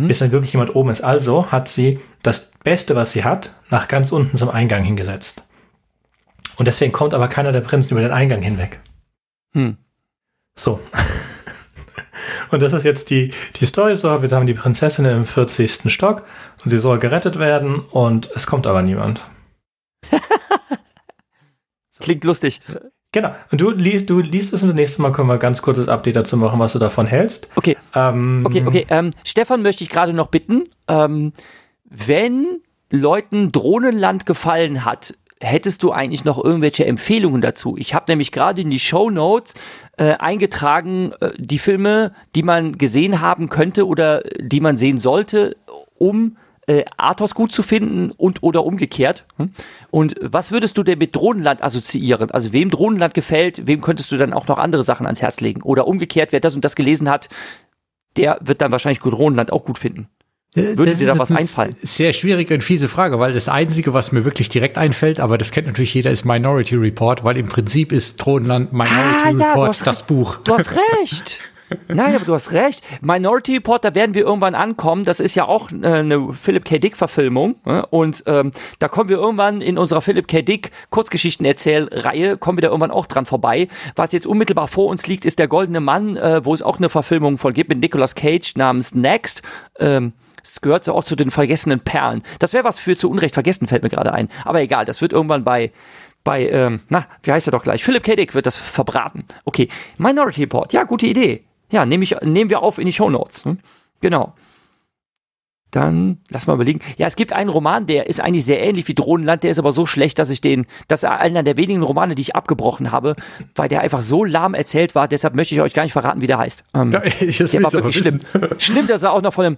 bis dann wirklich jemand oben ist. Also hat sie das Beste, was sie hat, nach ganz unten zum Eingang hingesetzt. Und deswegen kommt aber keiner der Prinzen über den Eingang hinweg. Hm. So. Und das ist jetzt die, die Story so. Wir haben die Prinzessin im 40. Stock und sie soll gerettet werden und es kommt aber niemand. Klingt lustig. Genau. Und du liest, du liest es und das nächste Mal können wir ganz kurzes Update dazu machen, was du davon hältst. Okay, Ähm, okay, okay. Ähm, Stefan möchte ich gerade noch bitten, ähm, wenn Leuten Drohnenland gefallen hat, hättest du eigentlich noch irgendwelche Empfehlungen dazu? Ich habe nämlich gerade in die Show Notes äh, eingetragen, äh, die Filme, die man gesehen haben könnte oder die man sehen sollte, um äh, Athos gut zu finden und oder umgekehrt. Hm? Und was würdest du denn mit Drohnenland assoziieren? Also wem Drohnenland gefällt, wem könntest du dann auch noch andere Sachen ans Herz legen? Oder umgekehrt, wer das und das gelesen hat, der wird dann wahrscheinlich Drohnenland auch gut finden. Würde Das dir da was einfallen? Sehr schwierige und fiese Frage, weil das Einzige, was mir wirklich direkt einfällt, aber das kennt natürlich jeder, ist Minority Report, weil im Prinzip ist Thronland Minority Ah, ja, Report das Buch. Du hast recht. Nein, aber du hast recht. Minority Report, da werden wir irgendwann ankommen. Das ist ja auch äh, eine Philip K. Dick-Verfilmung. Ne? Und ähm, da kommen wir irgendwann in unserer Philip K. Dick Kurzgeschichten-Erzählreihe, kommen wir da irgendwann auch dran vorbei. Was jetzt unmittelbar vor uns liegt, ist Der Goldene Mann, äh, wo es auch eine Verfilmung von gibt mit Nicolas Cage namens Next. Ähm, es gehört so auch zu den vergessenen Perlen. Das wäre was für zu Unrecht vergessen, fällt mir gerade ein. Aber egal, das wird irgendwann bei, bei, ähm, na, wie heißt er doch gleich? Philip K. Dick wird das verbraten. Okay, Minority Report, ja, gute Idee. Ja, nehm ich, nehmen wir auf in die Show Notes. Hm? Genau. Dann lass mal überlegen. Ja, es gibt einen Roman, der ist eigentlich sehr ähnlich wie Drohnenland, der ist aber so schlecht, dass ich den, das ist einer der wenigen Romane, die ich abgebrochen habe, weil der einfach so lahm erzählt war. Deshalb möchte ich euch gar nicht verraten, wie der heißt. Ähm, Ja, ich- das der war wirklich schlimm. wissen. Schlimm, dass er auch noch von dem,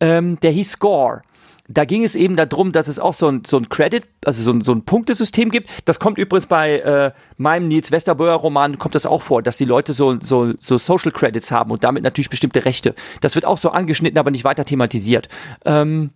ähm, der hieß Score. Da ging es eben darum, dass es auch so ein, so ein Credit, also so ein, so ein Punktesystem gibt. Das kommt übrigens bei äh, meinem Nils Westerboer Roman, kommt das auch vor, dass die Leute so, so, so Social Credits haben und damit natürlich bestimmte Rechte. Das wird auch so angeschnitten, aber nicht weiter thematisiert. Ähm,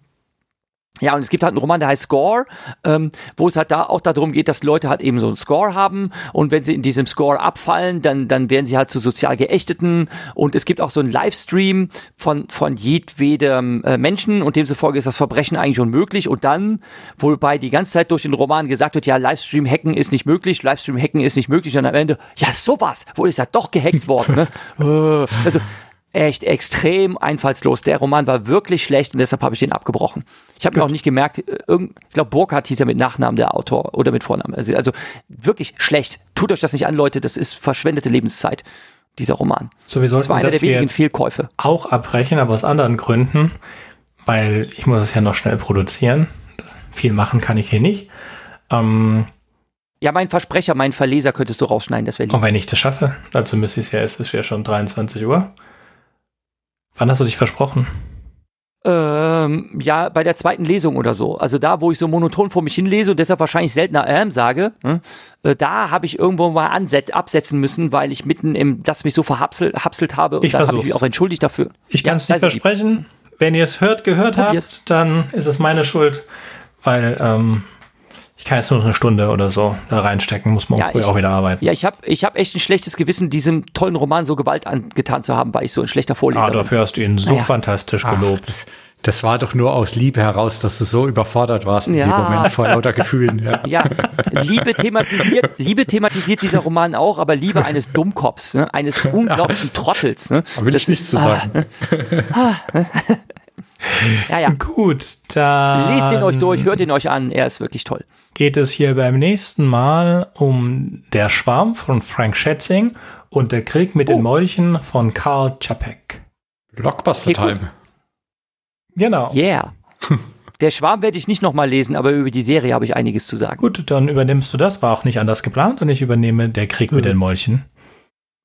ja, und es gibt halt einen Roman, der heißt Score, ähm, wo es halt da auch darum geht, dass Leute halt eben so einen Score haben und wenn sie in diesem Score abfallen, dann, dann werden sie halt zu sozial Geächteten und es gibt auch so einen Livestream von, von jedwedem äh, Menschen und demzufolge ist das Verbrechen eigentlich unmöglich und dann, wobei die ganze Zeit durch den Roman gesagt wird, ja, Livestream-Hacken ist nicht möglich, Livestream-Hacken ist nicht möglich und am Ende, ja, sowas, wo ist er doch gehackt worden, ne? Äh, also, echt extrem einfallslos. Der Roman war wirklich schlecht und deshalb habe ich den abgebrochen. Ich habe mir auch nicht gemerkt, äh, irgend, ich glaube, Burkhardt hieß ja mit Nachnamen der Autor oder mit Vornamen. Also, also wirklich schlecht. Tut euch das nicht an, Leute, das ist verschwendete Lebenszeit, dieser Roman. So, wir sollten das war einer das der wenigen Fehlkäufe. auch abbrechen, aber aus anderen Gründen, weil ich muss es ja noch schnell produzieren. Viel machen kann ich hier nicht. Ähm, Ja, mein Versprecher, mein Verleser könntest du rausschneiden, das wäre und wenn ich das schaffe, dazu müsste ich es ja, es ist ja schon 23 Uhr. Wann hast du dich versprochen? Ähm, ja, bei der zweiten Lesung oder so. Also da, wo ich so monoton vor mich hinlese und deshalb wahrscheinlich seltener ähm sage, ne, äh, da habe ich irgendwo mal anset absetzen müssen, weil ich mitten im, das mich so verhapselt hapselt habe und Ich dann habe ich mich auch entschuldigt dafür. Ich Ja, kann es nicht so lieb. versprechen. Wenn ihr es hört, gehört Probier's. habt, dann ist es meine Schuld, weil ähm, kann jetzt nur noch eine Stunde oder so da reinstecken, muss morgen Ja, ich- auch wieder arbeiten. Ja, ich habe ich hab echt ein schlechtes Gewissen, diesem tollen Roman so Gewalt angetan zu haben, weil ich so ein schlechter Vorleser ah, bin. dafür hast du ihn so Naja. fantastisch Ach, gelobt. das, das war doch nur aus Liebe heraus, dass du so überfordert warst in Ja. dem Moment vor lauter Gefühlen. Ja. Ja, Liebe thematisiert, Liebe thematisiert dieser Roman auch, aber Liebe eines Dummkops, ne? eines unglaublichen Trottels. Ne? Da will ich Das nichts ist- zu sagen. Ja, ja. Gut, dann Lest ihn euch durch, hört ihn euch an, er ist wirklich toll. geht es hier beim nächsten Mal um Der Schwarm von Frank Schätzing und Der Krieg mit Oh. den Molchen von Karl Čapek. Blockbuster. Time. Genau. Yeah. Der Schwarm werde ich nicht nochmal lesen, aber über die Serie habe ich einiges zu sagen. Gut, dann übernimmst du das, war auch nicht anders geplant und ich übernehme Der Krieg mit Mhm. den Molchen.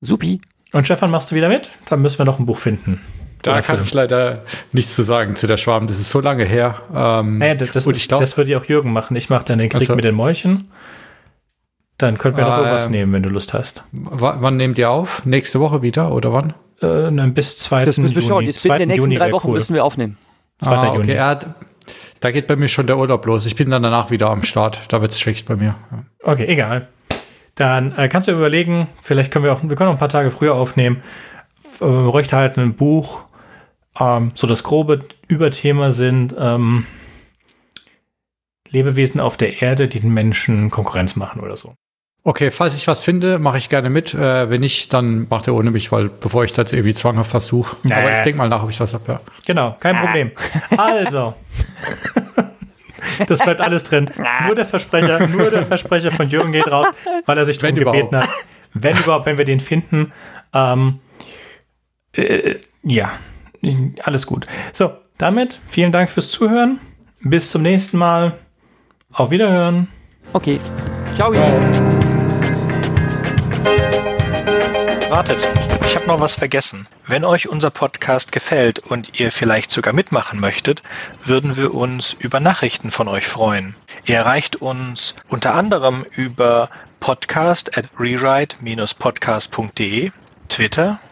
Supi. Und Stefan, machst du wieder mit? Dann müssen wir noch ein Buch finden. Da kann Film. ich leider nichts zu sagen zu der Schwarm. Das ist so lange her. Ähm, Naja, das, das, und ist, ich glaub- das würde ja auch Jürgen machen. Ich mache dann den Krieg Also- mit den Molchen. Dann könnten wir noch Ähm, irgendwas nehmen, wenn du Lust hast. wann nehmt ihr auf? Nächste Woche wieder oder wann? Äh, nein, bis 2. Das müssen wir Juni. schauen. Jetzt der 2. nächsten Juni drei Wochen cool. müssen wir aufnehmen. 2. Ah, Juni. okay, ja, da geht bei mir schon der Urlaub los. Ich bin dann danach wieder am Start. Da wird's schlecht bei mir. Ja. Okay, egal. Dann äh, kannst du überlegen, vielleicht können wir auch, wir können auch ein paar Tage früher aufnehmen. Äh, Wir bräuchten halt ein Buch. Ähm, so das grobe Überthema sind ähm, Lebewesen auf der Erde, die den Menschen Konkurrenz machen oder so. Okay, falls ich was finde, mache ich gerne mit. Äh, wenn nicht, dann macht er ohne mich, weil bevor ich das irgendwie zwanghaft versuche. Nee. Aber ich denke mal nach, ob ich was habe. Ja. Genau, kein Problem. Also. Das bleibt alles drin. Nur der Versprecher, nur der Versprecher von Jürgen geht drauf, weil er sich Wenn gebeten überhaupt. hat. Wenn überhaupt, wenn wir den finden. Ähm, äh, ja, alles gut. So, damit vielen Dank fürs Zuhören. Bis zum nächsten Mal. Auf Wiederhören. Okay. Ciao, Lieben. Wartet, ich habe noch was vergessen. Wenn euch unser Podcast gefällt und ihr vielleicht sogar mitmachen möchtet, würden wir uns über Nachrichten von euch freuen. Ihr erreicht uns unter anderem über podcast at rewrite-podcast.de, Twitter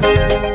Thank you.